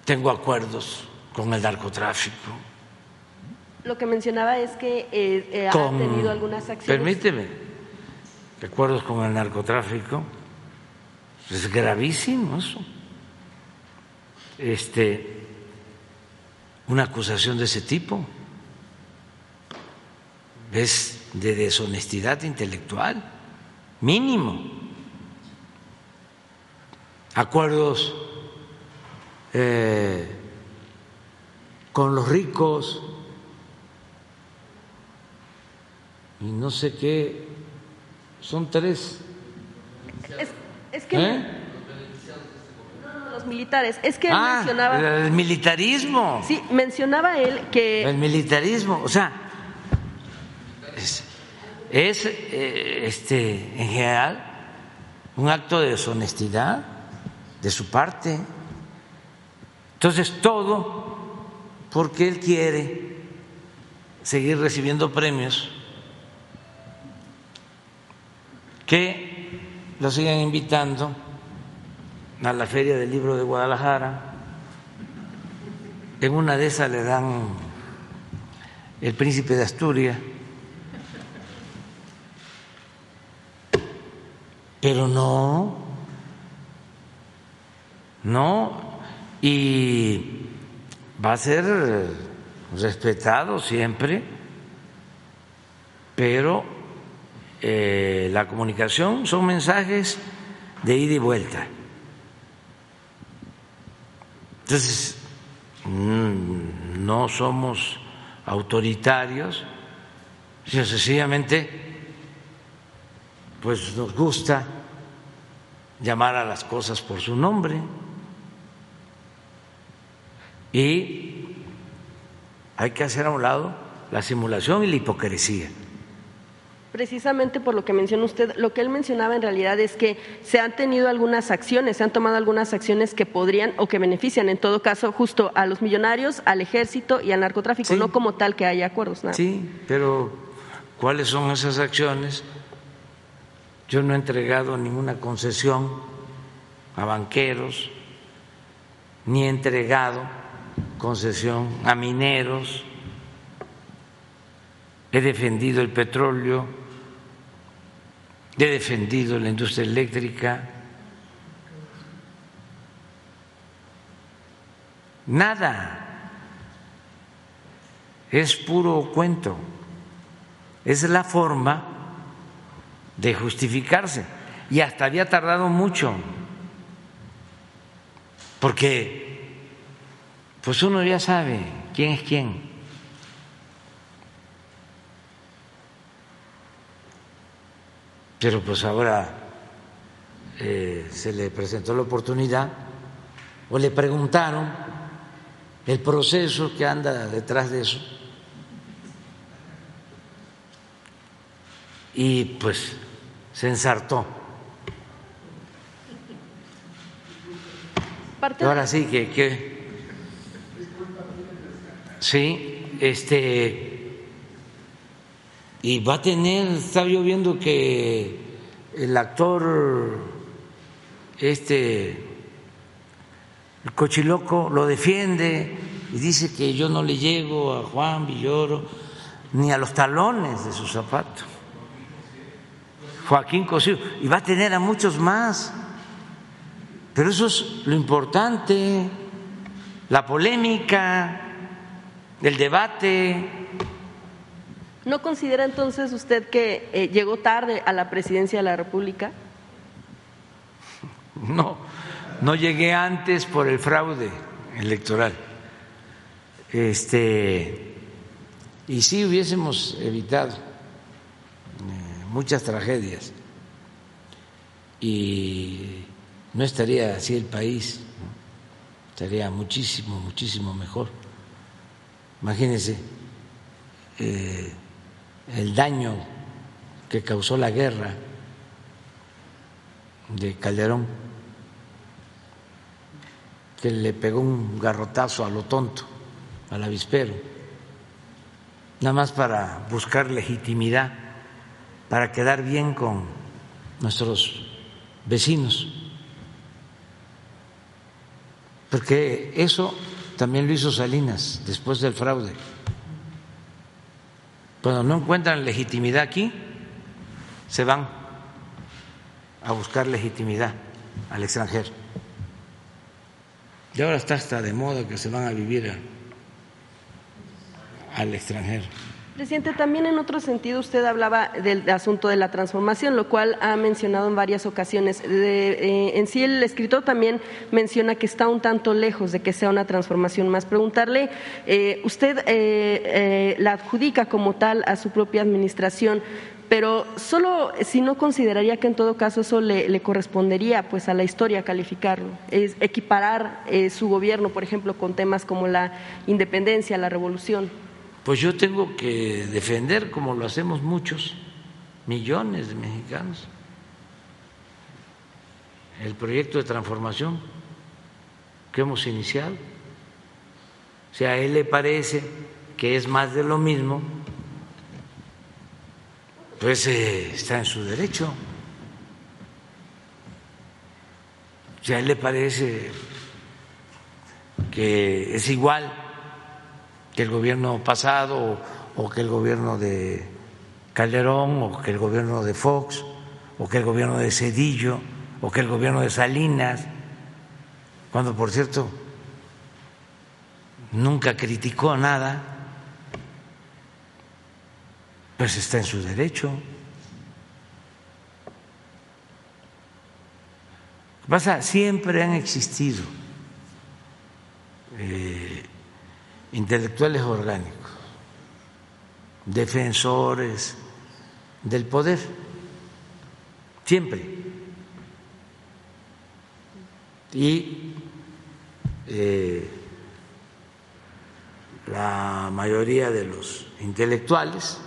tengo acuerdos con el narcotráfico. Lo que mencionaba es que eh, eh, ha tenido algunas acciones. Permíteme, acuerdos con el narcotráfico, es gravísimo eso. Este, una acusación de ese tipo es de deshonestidad intelectual, mínimo. Acuerdos eh, con los ricos y no sé qué, son tres. Es, es que ¿Eh? no, los militares, es que él Ah, mencionaba, el militarismo. sí, mencionaba él que El militarismo, o sea, es, es, eh, este, en general un acto de deshonestidad de su parte. Entonces, todo porque él quiere seguir recibiendo premios que lo sigan invitando a la Feria del Libro de Guadalajara. En una de esas le dan el príncipe de Asturias, pero no, no, y va a ser respetado siempre, pero eh, la comunicación son mensajes de ida y vuelta. Entonces, mm, no somos autoritarios, sino sencillamente pues nos gusta llamar a las cosas por su nombre y hay que hacer a un lado la simulación y la hipocresía. Precisamente por lo que menciona usted, lo que él mencionaba en realidad es que se han tenido algunas acciones, se han tomado algunas acciones que podrían o que benefician en todo caso justo a los millonarios, al ejército y al narcotráfico, Sí. no como tal que haya acuerdos. nada. Sí, pero ¿cuáles son esas acciones? Yo no he entregado ninguna concesión a banqueros, ni he entregado concesión a mineros, he defendido el petróleo, he defendido la industria eléctrica, nada, es puro cuento, es la forma de justificarse. Y hasta había tardado mucho, porque pues uno ya sabe quién es quién. Pero pues ahora eh, se le presentó la oportunidad o le preguntaron el proceso que anda detrás de eso. Y pues se ensartó. Parte Ahora sí que, que sí, este y va a tener, estaba yo viendo que el actor este el cochiloco lo defiende y dice que yo no le llego a Juan Villoro ni a los talones de su zapato. Joaquín Cosío, y va a tener a muchos más. Pero eso es lo importante, la polémica, el debate. ¿No considera entonces usted que eh, llegó tarde a la presidencia de la República? [laughs] No, no llegué antes por el fraude electoral. Este, y sí hubiésemos evitado eh, muchas tragedias y no estaría así el país, estaría muchísimo, muchísimo mejor. Imagínense eh, el daño que causó la guerra de Calderón que le pegó un garrotazo a lo tonto, al avispero, nada más para buscar legitimidad, para quedar bien con nuestros vecinos. Porque eso también lo hizo Salinas después del fraude. Cuando no encuentran legitimidad aquí, se van a buscar legitimidad al extranjero. Y ahora está hasta de moda que se van a vivir al extranjero. Presidente, también en otro sentido usted hablaba del asunto de la transformación, lo cual ha mencionado en varias ocasiones. Eh, en sí, el escritor también menciona que está un tanto lejos de que sea una transformación más. Preguntarle, eh, usted eh, la adjudica como tal a su propia administración, pero solo si no consideraría que en todo caso eso le, correspondería pues a la historia calificarlo, es equiparar su gobierno, por ejemplo, con temas como la independencia, la revolución pues yo tengo que defender, como lo hacemos muchos, millones de mexicanos, el proyecto de transformación que hemos iniciado. Si a él le parece que es más de lo mismo, pues eh, está en su derecho. Si a él le parece que es igual que el gobierno pasado o, que el gobierno de Calderón o que el gobierno de Fox o que el gobierno de Cedillo o que el gobierno de Salinas, cuando por cierto nunca criticó nada, pues está en su derecho. pasa? Siempre han existido eh, intelectuales orgánicos, defensores del poder, siempre. Y eh, la mayoría de los intelectuales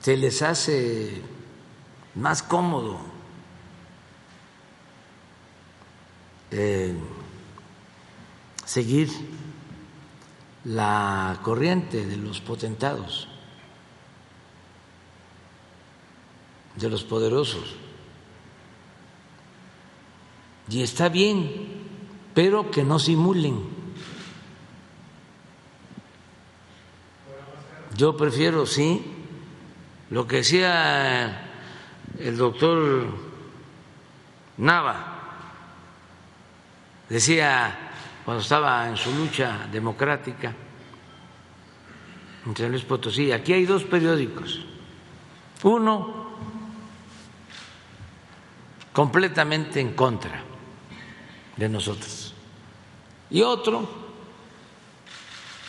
se les hace más cómodo eh, seguir la corriente de los potentados, de los poderosos. Y está bien, pero que no simulen. Yo prefiero, sí, lo que decía el doctor Nava, decía cuando estaba en su lucha democrática en San Luis Potosí. Aquí hay dos periódicos. Uno completamente en contra de nosotros y otro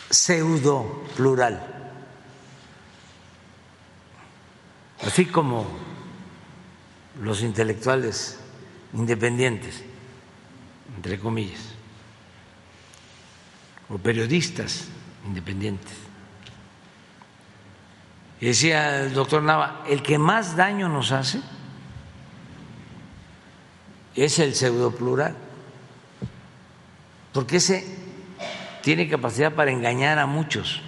pseudo plural. Así como los intelectuales independientes, entre comillas o periodistas independientes. Y decía el doctor Nava, el que más daño nos hace es el pseudo plural, porque ese tiene capacidad para engañar a muchos.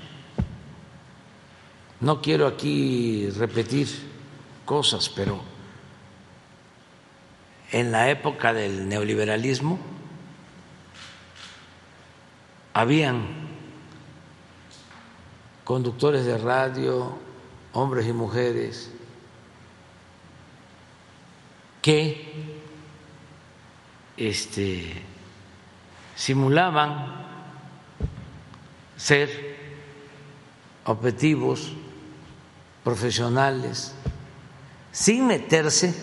No quiero aquí repetir cosas, pero en la época del neoliberalismo, habían conductores de radio, hombres y mujeres, que este, simulaban ser objetivos profesionales sin meterse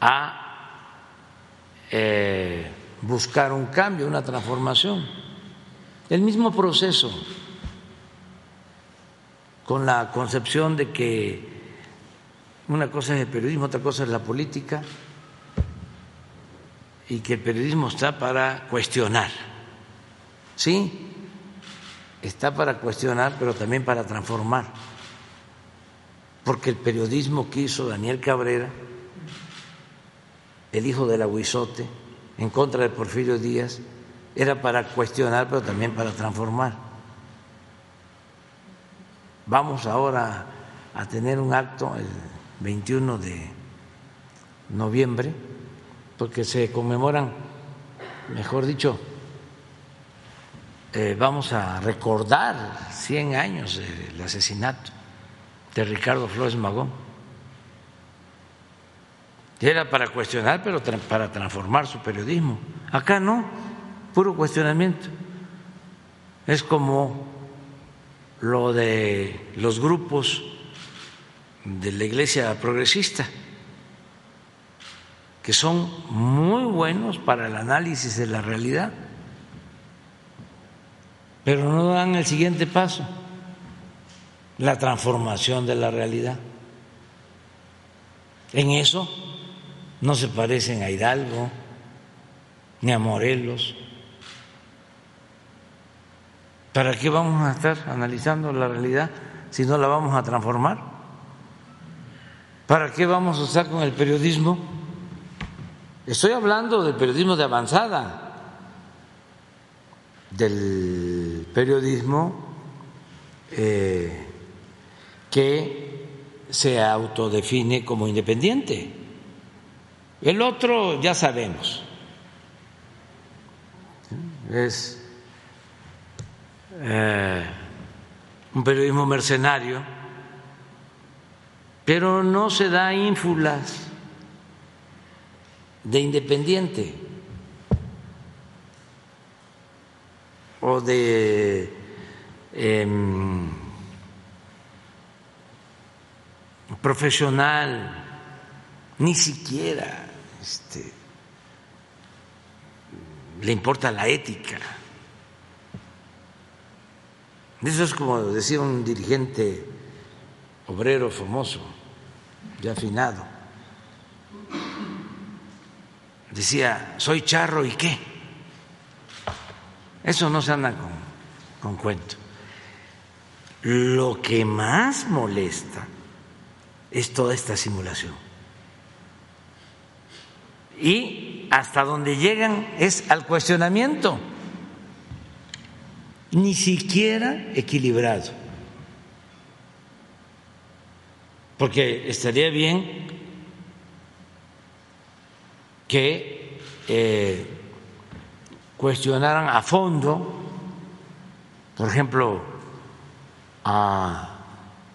a eh, buscar un cambio, una transformación. El mismo proceso, con la concepción de que una cosa es el periodismo, otra cosa es la política, y que el periodismo está para cuestionar. Sí, está para cuestionar, pero también para transformar. Porque el periodismo que hizo Daniel Cabrera el hijo del aguizote, en contra de Porfirio Díaz, era para cuestionar, pero también para transformar. Vamos ahora a tener un acto el 21 de noviembre, porque se conmemoran, mejor dicho, eh, vamos a recordar 100 años del asesinato de Ricardo Flores Magón. Era para cuestionar, pero para transformar su periodismo. Acá no, puro cuestionamiento. Es como lo de los grupos de la iglesia progresista, que son muy buenos para el análisis de la realidad pero no dan el siguiente paso, la transformación de la realidad. En eso no se parecen a Hidalgo ni a Morelos. ¿Para qué vamos a estar analizando la realidad si no la vamos a transformar? ¿Para qué vamos a estar con el periodismo? Estoy hablando del periodismo de avanzada del periodismo eh, que se autodefine como independiente. El otro ya sabemos, es eh, un periodismo mercenario, pero no se da ínfulas de independiente. o de em, profesional, ni siquiera este, le importa la ética. Eso es como decía un dirigente obrero famoso, ya afinado. Decía, soy charro y qué. Eso no se anda con, con cuento. Lo que más molesta es toda esta simulación. Y hasta donde llegan es al cuestionamiento, ni siquiera equilibrado. Porque estaría bien que eh, cuestionaran a fondo, por ejemplo, a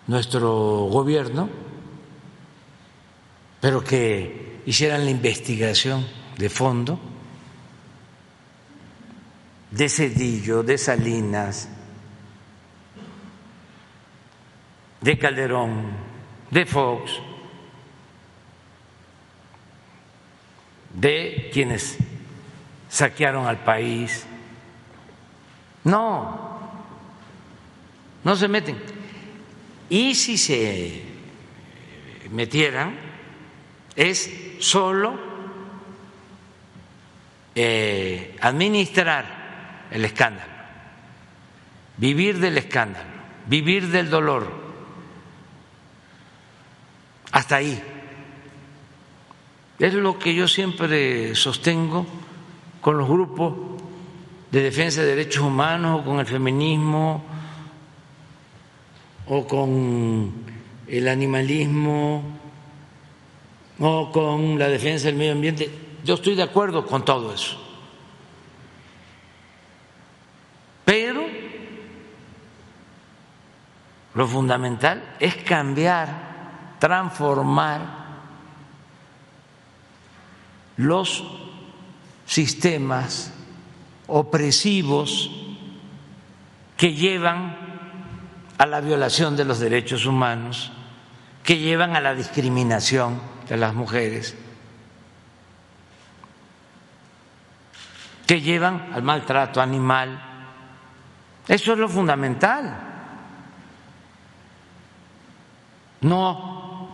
nuestro gobierno, pero que hicieran la investigación de fondo de Cedillo, de Salinas, de Calderón, de Fox, de quienes saquearon al país. No, no se meten. Y si se metieran, es solo eh, administrar el escándalo, vivir del escándalo, vivir del dolor. Hasta ahí. Es lo que yo siempre sostengo con los grupos de defensa de derechos humanos o con el feminismo o con el animalismo o con la defensa del medio ambiente. Yo estoy de acuerdo con todo eso. Pero lo fundamental es cambiar, transformar los sistemas opresivos que llevan a la violación de los derechos humanos, que llevan a la discriminación de las mujeres, que llevan al maltrato animal. Eso es lo fundamental. No,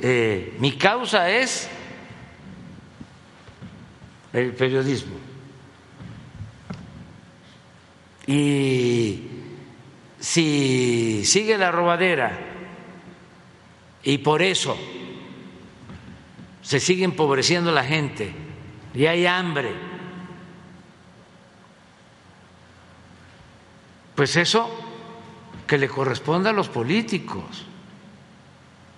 eh, mi causa es el periodismo. Y si sigue la robadera y por eso se sigue empobreciendo la gente y hay hambre, pues eso que le corresponde a los políticos,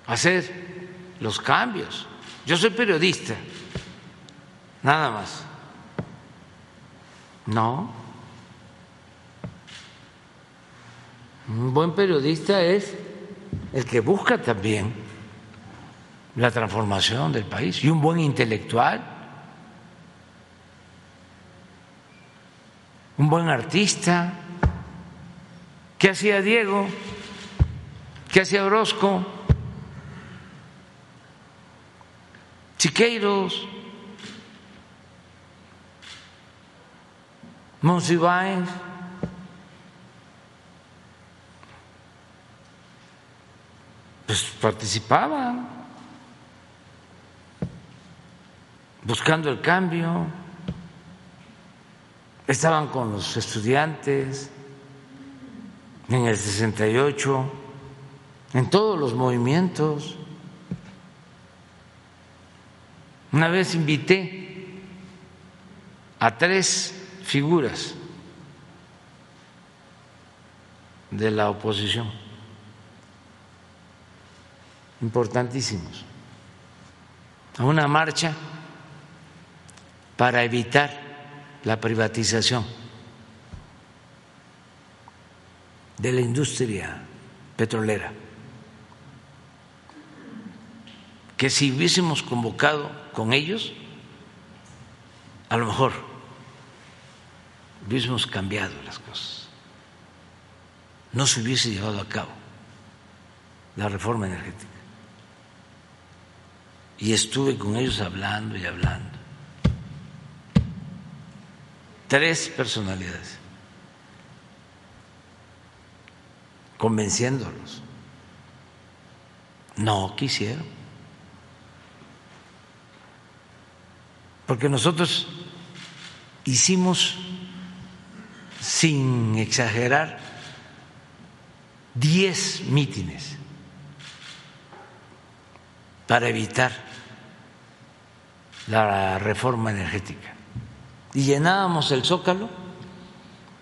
hacer los cambios. Yo soy periodista, nada más. No. Un buen periodista es el que busca también la transformación del país y un buen intelectual, un buen artista. ¿Qué hacía Diego? ¿Qué hacía Orozco? Chiqueiros, Monsiváis, pues participaban buscando el cambio, estaban con los estudiantes en el 68, en todos los movimientos. Una vez invité a tres figuras de la oposición, importantísimos, a una marcha para evitar la privatización de la industria petrolera, que si hubiésemos convocado con ellos, a lo mejor hubiésemos cambiado las cosas. No se hubiese llevado a cabo la reforma energética. Y estuve con ellos hablando y hablando. Tres personalidades, convenciéndolos. No quisieron. porque nosotros hicimos, sin exagerar, diez mítines para evitar la reforma energética. Y llenábamos el zócalo,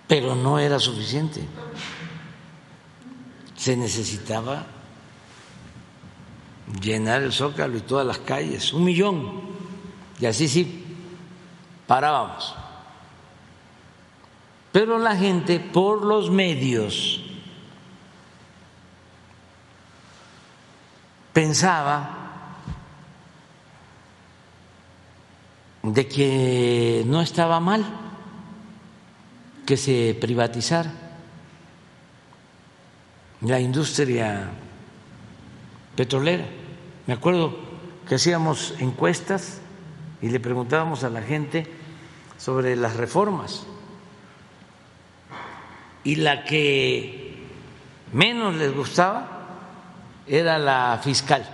pero no era suficiente. Se necesitaba llenar el zócalo y todas las calles, un millón y así sí parábamos. Pero la gente por los medios pensaba de que no estaba mal que se privatizara la industria petrolera. Me acuerdo que hacíamos encuestas y le preguntábamos a la gente sobre las reformas. Y la que menos les gustaba era la fiscal,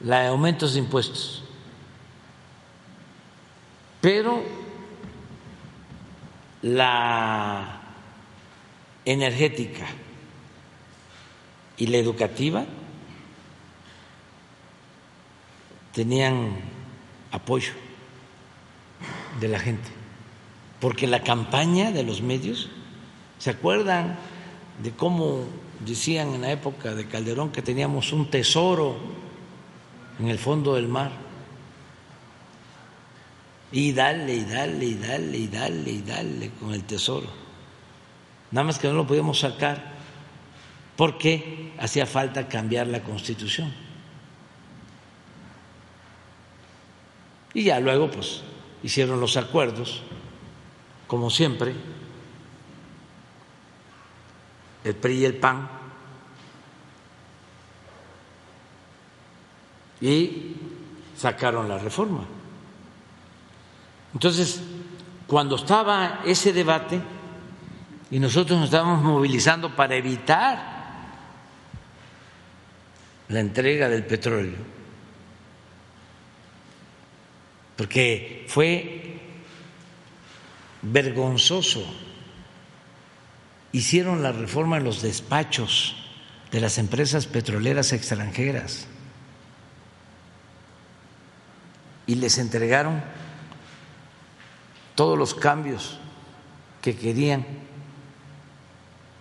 la de aumentos de impuestos. Pero la energética y la educativa tenían apoyo de la gente, porque la campaña de los medios, ¿se acuerdan de cómo decían en la época de Calderón que teníamos un tesoro en el fondo del mar? Y dale, y dale, y dale, y dale, y dale con el tesoro. Nada más que no lo podíamos sacar porque hacía falta cambiar la constitución. Y ya luego, pues, hicieron los acuerdos, como siempre, el PRI y el PAN, y sacaron la reforma. Entonces, cuando estaba ese debate y nosotros nos estábamos movilizando para evitar la entrega del petróleo, porque fue vergonzoso. Hicieron la reforma en los despachos de las empresas petroleras extranjeras. y les entregaron todos los cambios que querían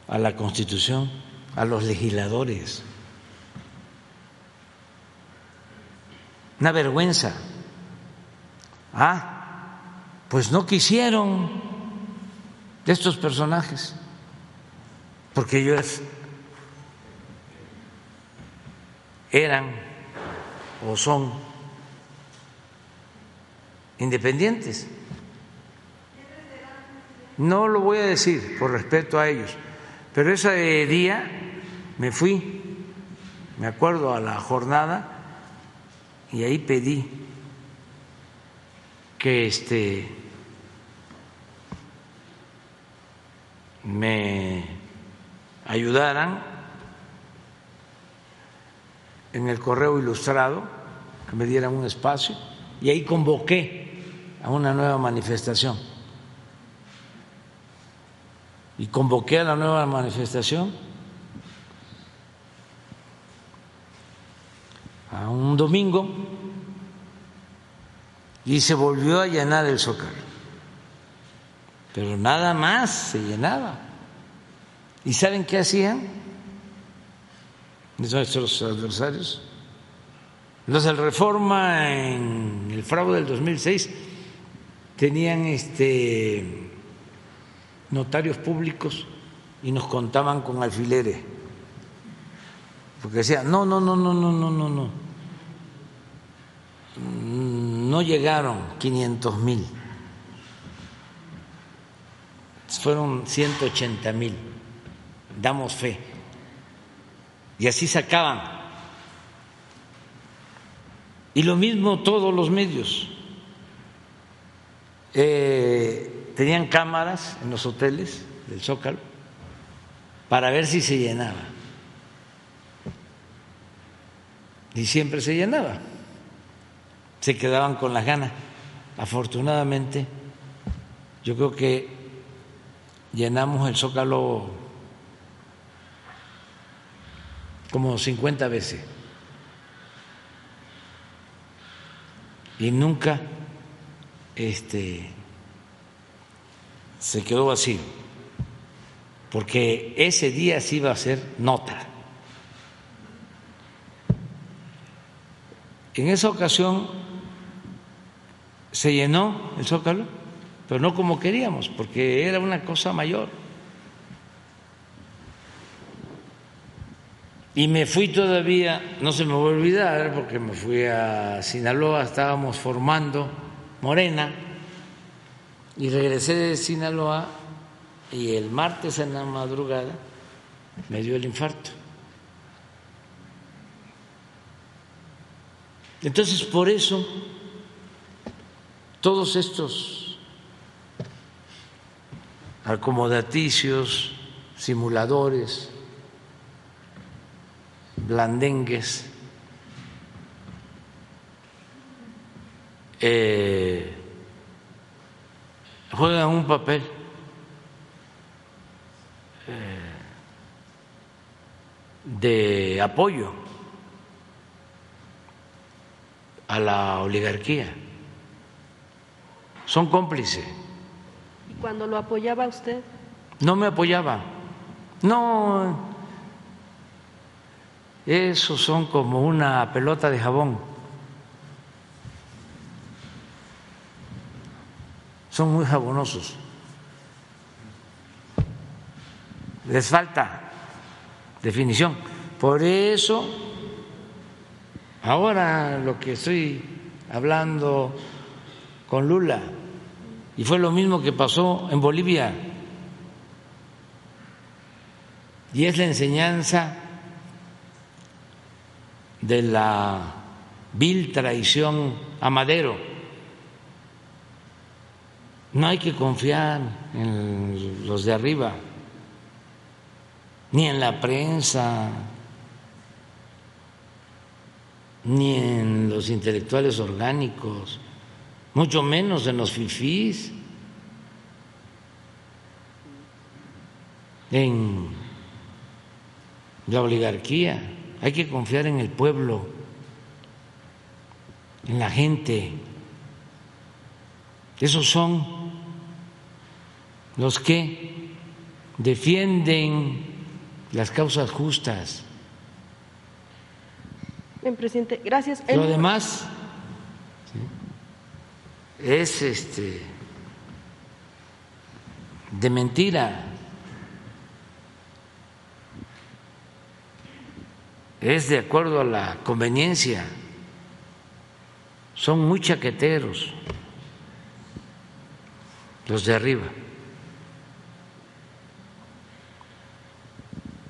a la Constitución, a los legisladores. Una vergüenza. Ah, pues no quisieron estos personajes, porque ellos eran o son independientes. No lo voy a decir por respeto a ellos, pero ese día me fui, me acuerdo, a la jornada y ahí pedí que este me ayudaran en el correo ilustrado, que me dieran un espacio, y ahí convoqué a una nueva manifestación. Y convoqué a la nueva manifestación a un domingo y se volvió a llenar el zócalo. Pero nada más se llenaba. ¿Y saben qué hacían nuestros adversarios? Los del Reforma en el fraude del 2006 tenían este notarios públicos y nos contaban con alfileres. Porque decían, no, no, no, no, no, no, no, no. No llegaron 500 mil fueron 180 mil, damos fe. Y así sacaban. Y lo mismo todos los medios. Eh, tenían cámaras en los hoteles del Zócalo para ver si se llenaba. Y siempre se llenaba. Se quedaban con las ganas. Afortunadamente, yo creo que llenamos el zócalo como 50 veces y nunca este se quedó vacío porque ese día sí iba a ser nota. En esa ocasión se llenó el zócalo pero no como queríamos, porque era una cosa mayor. Y me fui todavía, no se me va a olvidar, porque me fui a Sinaloa, estábamos formando Morena, y regresé de Sinaloa y el martes en la madrugada me dio el infarto. Entonces, por eso, todos estos acomodaticios, simuladores, blandengues, eh, juegan un papel eh, de apoyo a la oligarquía, son cómplices cuando lo apoyaba usted? No me apoyaba. No, esos son como una pelota de jabón. Son muy jabonosos. Les falta definición. Por eso, ahora lo que estoy hablando con Lula, y fue lo mismo que pasó en Bolivia. Y es la enseñanza de la vil traición a Madero. No hay que confiar en los de arriba, ni en la prensa, ni en los intelectuales orgánicos mucho menos en los fifís, en la oligarquía. Hay que confiar en el pueblo, en la gente. Esos son los que defienden las causas justas. Bien, presidente, gracias. Lo demás es este de mentira. Es de acuerdo a la conveniencia. Son muy chaqueteros los de arriba.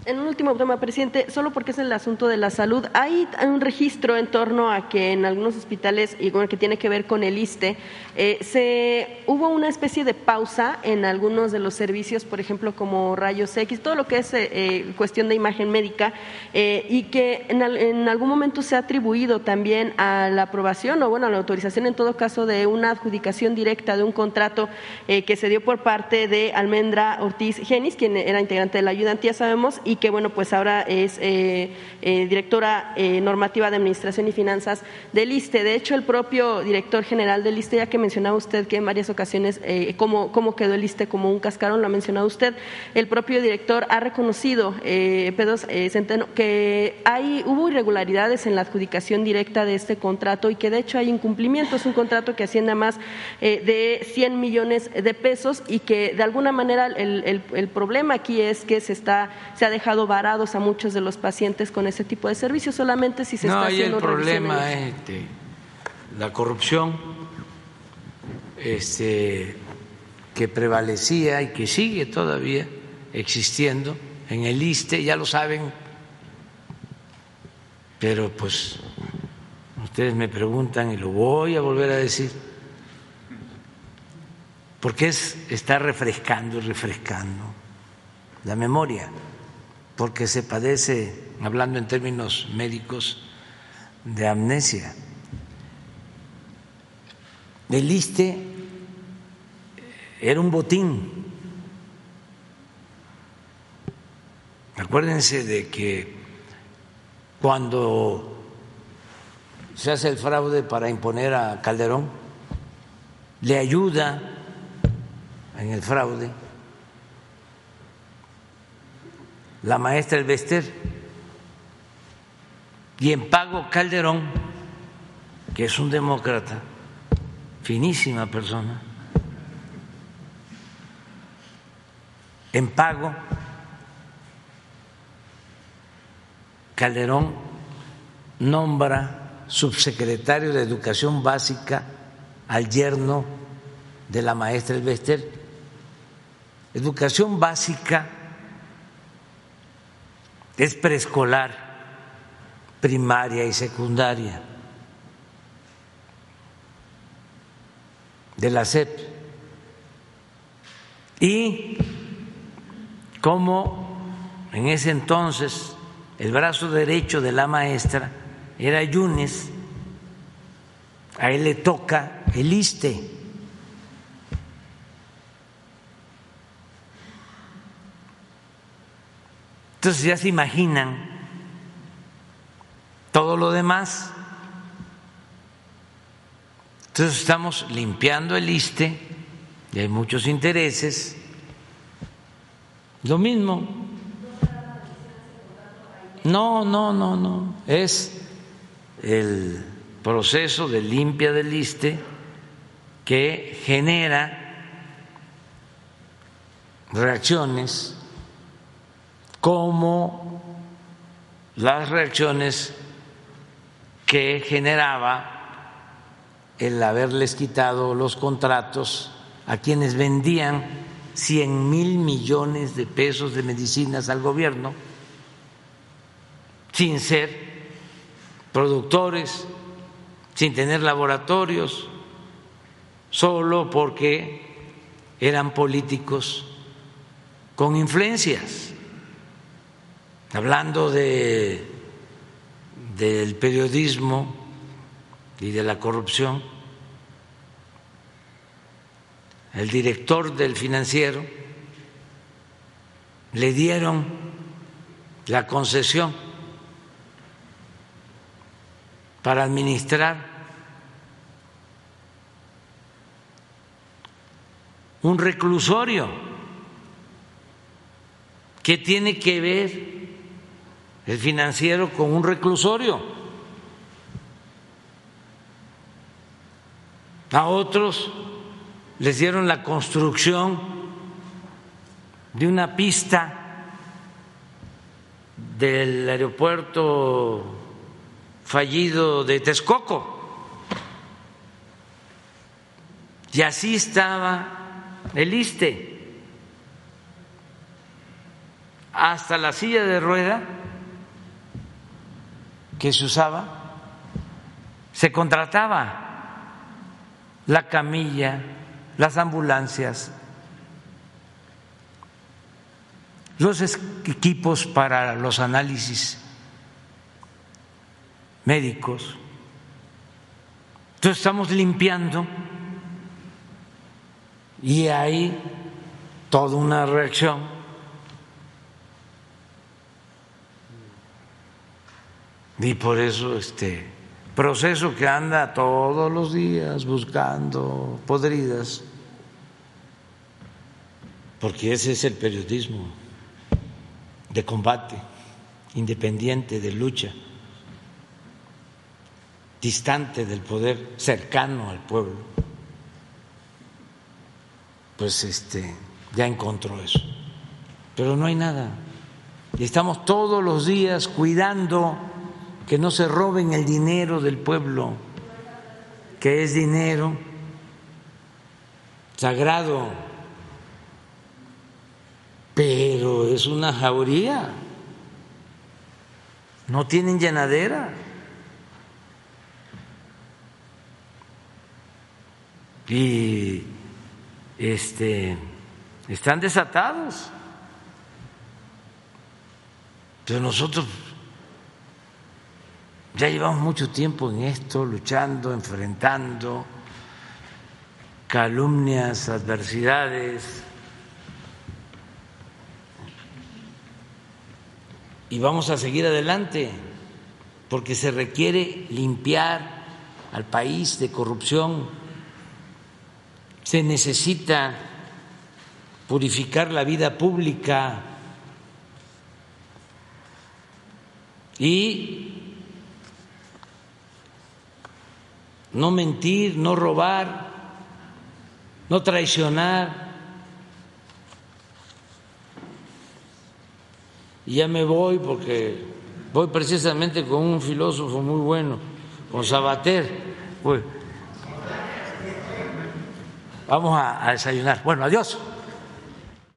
En un último tema, presidente, solo porque es el asunto de la salud, hay un registro en torno a que en algunos hospitales, y que tiene que ver con el ISTE, eh, se, hubo una especie de pausa en algunos de los servicios, por ejemplo, como rayos X, todo lo que es eh, eh, cuestión de imagen médica, y que en, en algún momento se ha atribuido también a la aprobación o, bueno, a la autorización en todo caso de una adjudicación directa de un contrato que se dio por parte de Almendra Ortiz Genis, quien era integrante de la ayudantía, sabemos, y que, bueno, pues ahora es eh, eh, directora eh, normativa de Administración y Finanzas del ISTE. De hecho, el propio director general del ISTE, ya que mencionaba usted que en varias ocasiones cómo, cómo quedó el ISTE como un cascarón, lo ha mencionado usted, el propio director ha reconocido, Pedro Centeno, que hay, hubo irregularidades en la adjudicación directa de este contrato y que de hecho hay incumplimientos. Es un contrato que asciende a más de 100 millones de pesos y que de alguna manera el, el- el problema aquí es que se, está, se ha dejado varados a muchos de los pacientes con ese tipo de servicios, solamente si se no, está el haciendo revisión en problema es este, la corrupción este, que prevalecía y que sigue todavía existiendo en el ISTE, ya lo saben, pero pues ustedes me preguntan y lo voy a volver a decir, porque es estar refrescando y refrescando la memoria, porque se padece, hablando en términos médicos, de amnesia. El ISTE era un botín. Acuérdense de que cuando se hace el fraude para imponer a Calderón, le ayuda en el fraude la maestra Elvester y en pago Calderón, que es un demócrata, finísima persona, en pago Calderón nombra subsecretario de Educación Básica al yerno de la maestra Elvester. Educación básica es preescolar, primaria y secundaria de la SEP. Y como en ese entonces el brazo derecho de la maestra era Yunes, a él le toca el ISTE. Entonces ya se imaginan todo lo demás. Entonces estamos limpiando el ISTE y hay muchos intereses. Lo mismo. No, no, no, no. Es el proceso de limpia del ISTE que genera reacciones como las reacciones que generaba el haberles quitado los contratos a quienes vendían 100 mil millones de pesos de medicinas al gobierno sin ser productores, sin tener laboratorios, solo porque eran políticos con influencias, hablando de, del periodismo y de la corrupción. El director del financiero le dieron la concesión para administrar un reclusorio. ¿Qué tiene que ver el financiero con un reclusorio? A otros les dieron la construcción de una pista del aeropuerto fallido de Texcoco. Y así estaba el ISTE. Hasta la silla de rueda que se usaba, se contrataba la camilla, las ambulancias, los equipos para los análisis médicos. Entonces estamos limpiando y hay toda una reacción. Y por eso este proceso que anda todos los días buscando podridas, porque ese es el periodismo de combate, independiente, de lucha, distante del poder, cercano al pueblo, pues este ya encontró eso. Pero no hay nada. Y estamos todos los días cuidando que no se roben el dinero del pueblo, que es dinero sagrado pero es una jauría, no tienen llenadera. Y este están desatados. Pero nosotros ya llevamos mucho tiempo en esto, luchando, enfrentando calumnias, adversidades, y vamos a seguir adelante porque se requiere limpiar al país de corrupción, se necesita purificar la vida pública. Y no mentir, no robar, no traicionar. Y ya me voy porque voy precisamente con un filósofo muy bueno, con Sabater. Vamos a, a desayunar. Bueno, adiós.